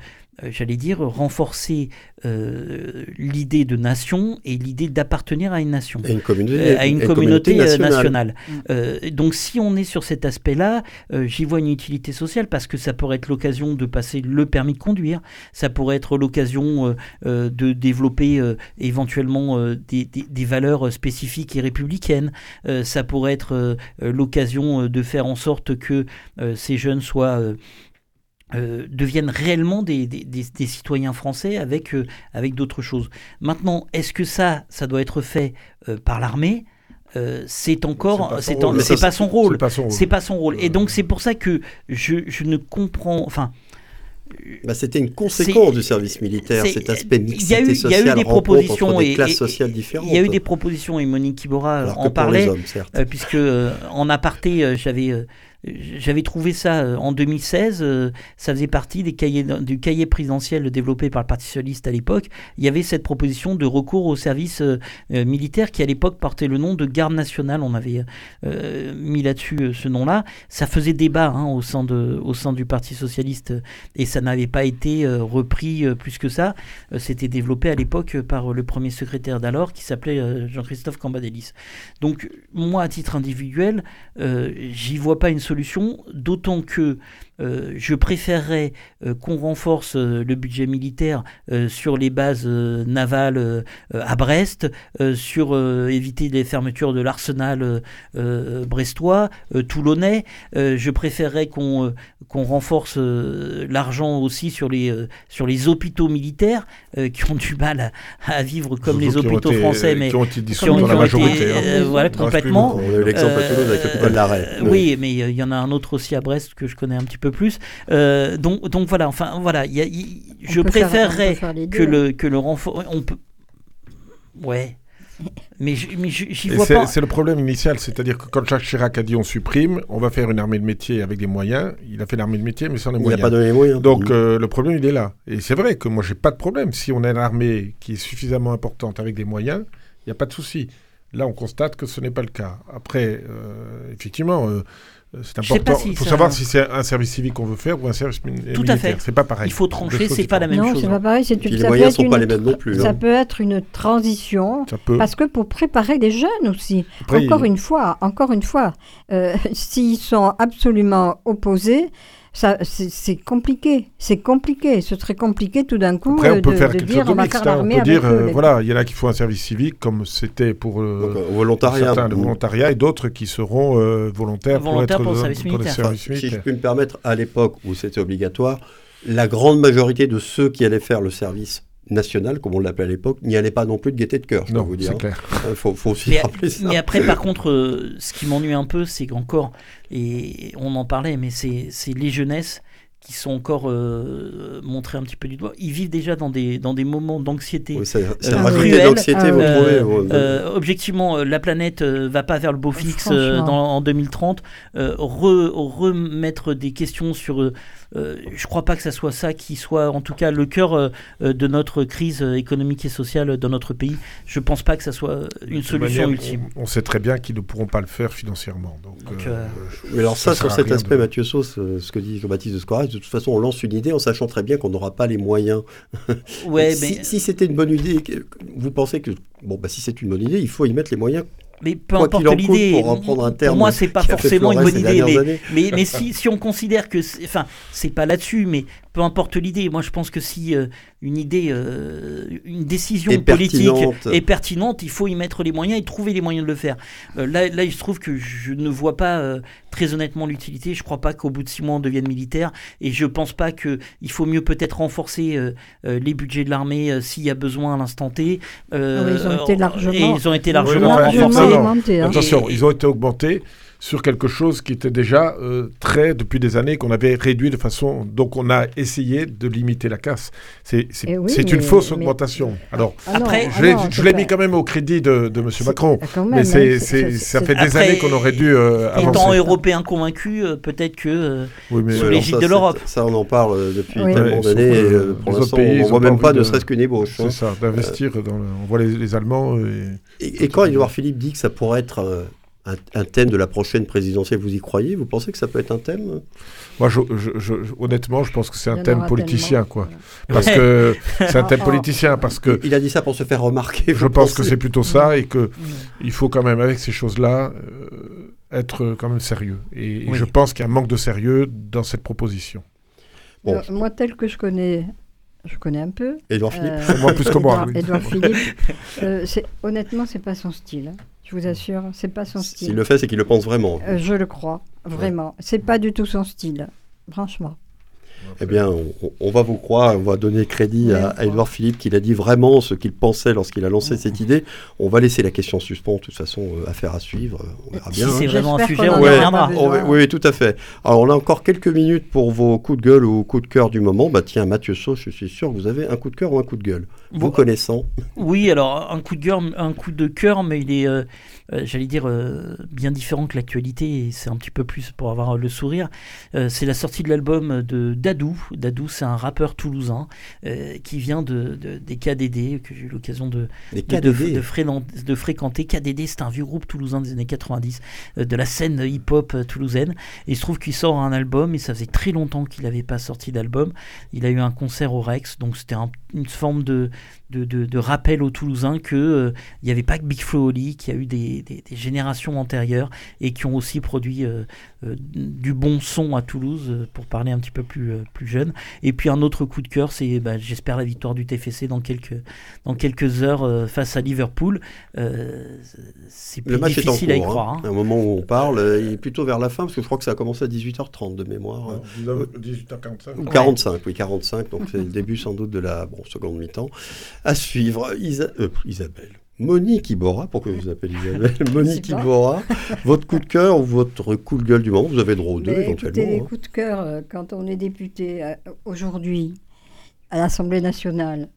j'allais dire, renforcer euh, l'idée de nation et l'idée d'appartenir à une nation, une communauté, à une, communauté, nationale. Mm. donc si on est sur cet aspect-là, j'y vois une utilité sociale parce que ça pourrait être l'occasion de passer le permis de conduire, ça pourrait être l'occasion de développer éventuellement des, des, valeurs spécifiques et républicaines, ça pourrait être l'occasion de faire en sorte que ces jeunes soient euh, deviennent réellement des, des, citoyens français avec, euh, avec d'autres choses. Maintenant, est-ce que ça, ça doit être fait euh, par l'armée? C'est encore c'est pas, son rôle. c'est pas son rôle. et donc c'est pour ça que je, je ne comprends enfin bah, c'était une conséquence du service militaire, cet aspect mixité il sociale, il y a eu des propositions et, classes sociales différentes. Il y a eu des propositions et Monique Kibora en parlait, puisque en aparté, j'avais j'avais trouvé ça euh, en 2016, euh, ça faisait partie du cahier présidentiel développé par le Parti socialiste à l'époque. Il y avait cette proposition de recours au service euh, militaire qui à l'époque portait le nom de garde nationale. On avait mis là-dessus ce nom-là. Ça faisait débat hein, au, sein au sein du Parti socialiste et ça n'avait pas été repris plus que ça. C'était développé à l'époque par le premier secrétaire d'alors qui s'appelait Jean-Christophe Cambadélis. Donc moi, à titre individuel, j'y vois pas une d'autant que euh, je préférerais euh, qu'on renforce euh, le budget militaire sur les bases navales à Brest, sur éviter les fermetures de l'arsenal brestois, toulonnais. je préférerais qu'on qu'on renforce l'argent aussi sur les, sur les hôpitaux militaires qui ont du mal à, vivre comme les hôpitaux français, mais qui ont été dissous dans la majorité. Hein. voilà, complètement. L'exemple d'arrêt. Oui, mais il y en a un autre aussi à Brest que je connais un petit peu plus. Euh, donc, donc voilà, enfin voilà, je préférerais que, le, que le renfort. On peut. Ouais. Mais j'y vois pas. C'est le problème initial, c'est-à-dire que quand Jacques Chirac a dit on supprime, on va faire une armée de métier avec des moyens, il a fait l'armée de métier mais sans les moyens. Il n'a pas donné les moyens. Donc euh, le problème il est là. Et c'est vrai que moi j'ai pas de problème. Si on a une armée qui est suffisamment importante avec des moyens, il n'y a pas de souci. Là on constate que ce n'est pas le cas. Après, euh, effectivement euh, c'est important. Il faut savoir si c'est un service civique qu'on veut faire ou un service militaire. Tout à fait. C'est pas pareil. Il faut trancher, c'est pas la même chose. Non, c'est pas pareil. C'est les moyens sont pas les mêmes non plus. Ça hein. peut être une transition. Parce que pour préparer des jeunes aussi. encore une fois, encore une fois, euh, s'ils sont absolument opposés, c'est compliqué. C'est compliqué. Ce serait compliqué tout d'un coup Après, on peut de, faire de dire on va faire l'armée. On peut dire, euh, voilà, il y en a qui font un service civique comme c'était pour, euh, euh volontariat. le volontariat et d'autres qui seront euh, volontaires, pour, être, pour, le service militaire. Si je peux me permettre, à l'époque où c'était obligatoire, la grande majorité de ceux qui allaient faire le service national, comme on l'appelait à l'époque, n'y allait pas non plus de gaieté de cœur, je non, vous dire. c'est clair. Il faut, faut, aussi rappeler ça. Mais après, par contre, euh, ce qui m'ennuie un peu, c'est qu'encore, et on en parlait, mais c'est les jeunesses qui sont encore euh, montrés un petit peu du doigt, ils vivent déjà dans des, dans des moments d'anxiété oui, c'est euh, d'anxiété, vous euh, trouvez euh, Objectivement, la planète va pas vers le beau fixe dans, en 2030. remettre des questions sur euh, je ne crois pas que ça soit ça qui soit en tout cas le cœur euh, de notre crise économique et sociale dans notre pays. Je ne pense pas que ça soit une solution ultime. On, sait très bien qu'ils ne pourront pas le faire financièrement. Donc, euh, alors ça, sur cet aspect, Mathieu Sauce, ce que dit Baptiste de Scorax, de toute façon, on lance une idée en sachant très bien qu'on n'aura pas les moyens. Ouais, si, mais... si c'était une bonne idée, vous pensez que bon, bah, si c'est une bonne idée, il faut y mettre les moyens mais peu importe l'idée. Pour, pour, moi, c'est pas forcément une bonne idée. Mais, mais, si, si, on considère que, enfin, c'est pas là-dessus, mais peu importe l'idée. Moi, je pense que si, euh, une idée, euh, une décision Et politique pertinente. est pertinente, il faut y mettre les moyens et trouver les moyens de le faire. Euh, là, là, il se trouve que je ne vois pas euh, très honnêtement l'utilité. Je ne crois pas qu'au bout de six mois on devienne militaire et je pense pas que il faut mieux peut-être renforcer euh, euh, les budgets de l'armée euh, s'il y a besoin à l'instant T. Euh, Oui, ils ont été largement- et ils ont été largement enfin, Largement renforcés. non, non. augmenté, hein. Attention, Et- ils ont été augmentés sur quelque chose qui était déjà euh, très, depuis des années, qu'on avait réduit de façon... Donc on a essayé de limiter la casse. C'est c'est- Eh oui, une fausse mais- augmentation. Alors, Ah Après, ah je l'ai non, je c'est l'ai pas- mis quand même au crédit de, de M. Macron. même, Mais hein, ça fait des années qu'on aurait dû euh, Étant européen convaincu, euh, peut-être que euh, Oui, mais, sous l'égide de ça, l'Europe. Ça, on en parle depuis Oui. tellement d'années. pour l'instant, on ont voit même pas ne de- serait-ce qu'une ébauche. hein. c'est ça, d'investir On voit les, Allemands. Et... Quand Édouard Philippe dit que ça pourrait être un, un thème de la prochaine présidentielle, vous y croyez? Vous pensez que ça peut être un thème? Moi, je- je- je- honnêtement, je pense que c'est un thème politicien, quoi. Parce que c'est un thème politicien, parce que Il a dit ça pour se faire remarquer. je pense que c'est plutôt ça et que il faut quand même, avec ces choses-là, euh, être quand même sérieux. Et, je pense qu'il y a un manque de sérieux dans cette proposition. Bon. Moi, tel que je connais, je connais un peu. Édouard Philippe euh, Moi, plus que moi, Édouard- oui. Édouard Philippe, euh, honnêtement, c'est pas son style. hein. Je vous assure, c'est pas son S'il style. le fait, c'est qu'il le pense vraiment. Euh, je le crois, vraiment. C'est pas du tout son style, franchement. Eh bien, on, on va vous croire, on va donner crédit à. Édouard Philippe qu'il a dit vraiment ce qu'il pensait lorsqu'il a lancé cette idée. On va laisser la question en suspens, de toute façon, euh, affaire à suivre. euh, On verra si bien. c'est hein. vraiment un sujet, on Ouais. reviendra. oui, tout à fait. Alors, on a encore quelques minutes pour vos coups de gueule ou coups de cœur du moment. Bah, tiens, Mathieu Sauce, je suis sûr que vous avez un coup de cœur ou un coup de gueule. Vous Bon, connaissant. Oui, alors un coup de cœur, un coup de cœur, mais il est, euh, euh, j'allais dire, euh, bien différent que l'actualité. Et c'est un petit peu plus pour avoir le sourire. Euh, c'est la sortie de l'album de Dadou. Dadou, c'est un rappeur toulousain qui vient de, de- des KDD que j'ai eu l'occasion de, de fréquenter. KDD, c'est un vieux groupe toulousain des années 90, euh, de la scène hip-hop toulousaine. Et il se trouve qu'il sort un album, et ça faisait très longtemps qu'il n'avait pas sorti d'album. Il a eu un concert au Rex, donc c'était un- une forme de, de, rappel aux Toulousains que euh, n'y avait pas que Big Flo Oli, qu'il y a eu des, générations antérieures et qui ont aussi produit euh, du bon son à Toulouse, euh, pour parler un petit peu plus, euh, plus jeune. Et puis un autre coup de cœur, c'est bah, j'espère la victoire du TFC dans quelques, dans quelques heures euh, face à Liverpool. Euh, c'est plus Le match est en difficile à y croire. hein. hein. À un moment où on parle, euh, il est plutôt vers la fin, parce que je crois que ça a commencé à 18h30 de mémoire. euh, 18h45. Ou 45, oui, 45. Donc c'est le début sans doute de la bon, seconde mi-temps. À suivre, Isa- euh, Isabelle. Monique Iborra, pourquoi vous appelez Isabelle Monique. Iborra, votre coup de cœur ou votre coup de gueule du moment Vous avez droit aux deux Mais écoutez, les éventuellement. hein. coups de cœur, euh, quand on est député euh, aujourd'hui à l'Assemblée nationale,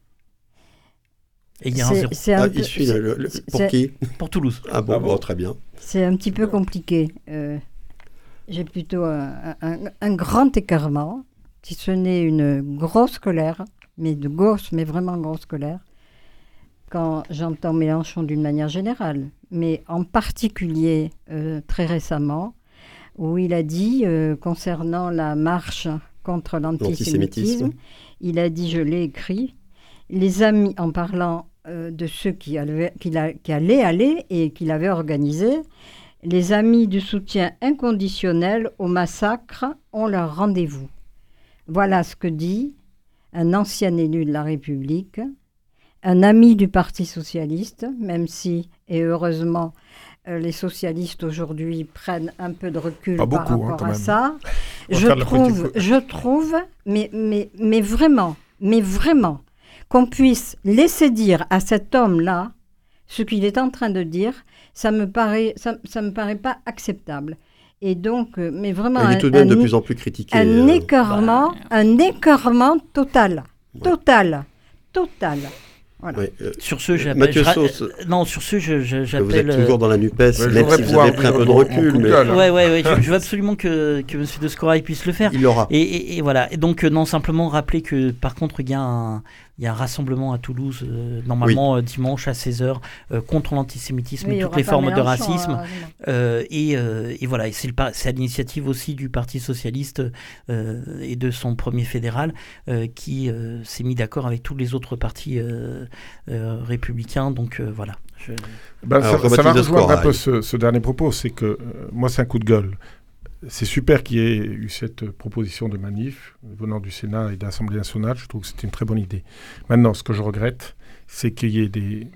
Et il y a un zéro Ah, peu- il suit le- le- le- c'est- pour qui? Pour Toulouse. Ah bon, Ah bon bon, très bien. c'est un petit peu compliqué. Euh, J'ai plutôt un, un- un grand écartement, si ce n'est une grosse colère, mais de grosse, mais vraiment grosse colère, quand j'entends Mélenchon d'une manière générale, mais en particulier euh, très récemment, où il a dit, euh, concernant la marche contre l'antisémitisme, il a dit, je l'ai écrit, les amis, en parlant euh, de ceux qui allaient, qui allaient aller et qu'il avait organisé, les amis du soutien inconditionnel au massacre ont leur rendez-vous. Voilà ce que dit un ancien élu de la République, un ami du Parti socialiste, même si, et heureusement, euh, les socialistes aujourd'hui prennent un peu de recul Pas par beaucoup, hein, rapport à même. ça. Je trouve, je trouve, mais, mais, mais vraiment, mais vraiment, qu'on puisse laisser dire à cet homme-là ce qu'il est en train de dire, ça me paraît, ça, ça me paraît pas acceptable. Et donc, euh, mais vraiment, Il est un- tout de même de un- plus en plus critiqué. un euh, écœurement, bah, un écœurement total, Ouais. total, total. Voilà. ouais, euh, Sur ce, j'appelle. Mathieu je Non, sur ce, je- je- vous êtes j'appelle. euh, toujours dans la NUPES, même j'aimerais si vous avez pris un peu de recul, mais. Ouais, ouais, ouais. je, je veux absolument que, que M. de Scorail puisse le faire. il l'aura. Et, et- et voilà. Et donc, euh, non, simplement rappeler que, par contre, il y a un, il y a un rassemblement à Toulouse, euh, normalement euh, dimanche à 16h, contre l'antisémitisme Oui, et toutes les formes de racisme. hein, Euh, et, euh, et voilà, et c'est le par- c'est à l'initiative aussi du Parti Socialiste euh, et de son premier fédéral euh, qui euh, s'est mis d'accord avec tous les autres partis euh, euh, républicains. Donc euh, voilà. Je- Ben, Alors, ça, ça va rejoindre un peu ce, ce dernier propos, c'est que euh, moi c'est un coup de gueule. C'est super qu'il y ait eu cette proposition de manif venant du Sénat et de l'Assemblée nationale. Je trouve que c'était une très bonne idée. Maintenant, ce que je regrette, c'est qu'il y ait des.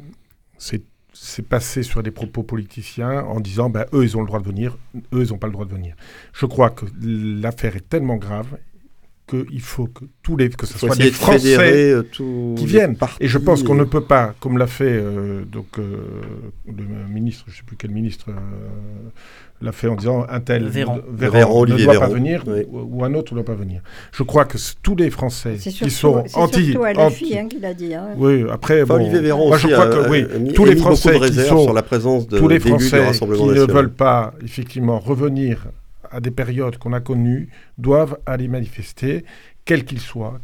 C'est passé sur des propos politiciens en disant ben, eux, ils ont le droit de venir, eux, ils n'ont pas le droit de venir. Je crois que l'affaire est tellement grave qu'il faut que tous les que ce soit des Français euh, qui viennent. Et je pense qu'on ne peut pas, comme l'a fait euh, donc euh, le ministre, je ne sais plus quel ministre l'a fait en disant un tel Véran, ne doit pas venir ou, un autre ne doit pas venir. Je crois que tous les Français qui sont anti, anti hein, qui l'a dit. Hein. Oui, après bon, Olivier Véran moi, je crois que oui, tous les Français qui sont sur la présence de tous les Français qui ne veulent pas effectivement revenir à des périodes qu'on a connues doivent aller manifester, quels qu'ils soient,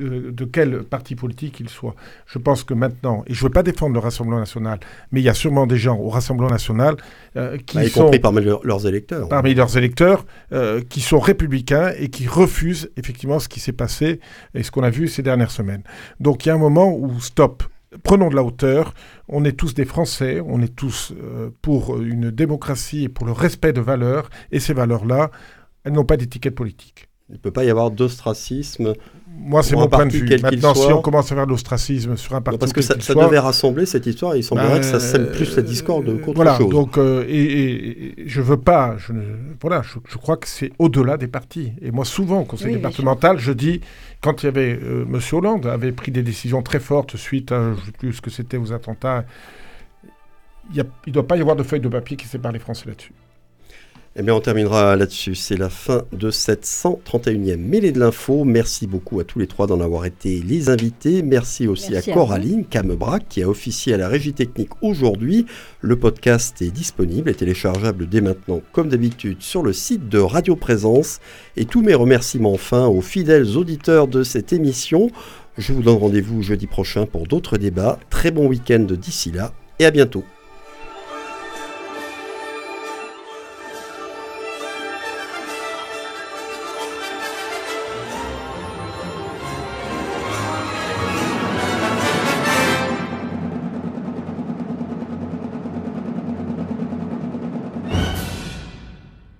euh, de quel parti politique qu'ils soient. Je pense que maintenant, et je ne veux pas défendre le Rassemblement national, mais il y a sûrement des gens au Rassemblement national euh, qui bah, y sont... compris parmi leurs électeurs. Parmi leurs électeurs, euh, qui sont républicains et qui refusent effectivement ce qui s'est passé et ce qu'on a vu ces dernières semaines. Donc il y a un moment où, stop, prenons de la hauteur. On est tous des Français, on est tous euh, pour une démocratie et pour le respect de valeurs. Et ces valeurs-là, elles n'ont pas d'étiquette politique. Il ne peut pas y avoir d'ostracisme moi, c'est mon point de vue. Maintenant, si on commence à faire de l'ostracisme sur un parti. parce que ça, devait rassembler cette histoire, il semblerait que ça sème plus la discorde qu'autre voilà, chose. Donc, euh, et, je veux pas. Je voilà, je, crois que c'est au-delà des partis. Et moi, souvent, au conseil départemental, je dis, quand il y avait. Euh, Monsieur Hollande avait pris des décisions très fortes suite à, je sais plus ce que c'était, aux attentats. Il ne doit pas y avoir de feuille de papier qui sépare les Français là-dessus. Eh bien, on terminera là-dessus. C'est la fin de cette 131e mêlée de l'info. Merci beaucoup à tous les trois d'en avoir été les invités. Merci aussi à Coraline Camebrac qui a officié à la régie technique aujourd'hui. Le podcast est disponible et téléchargeable dès maintenant, comme d'habitude, sur le site de Radio Présence. Et tous mes remerciements enfin aux fidèles auditeurs de cette émission. Je vous donne rendez-vous jeudi prochain pour d'autres débats. Très bon week-end d'ici là et à bientôt.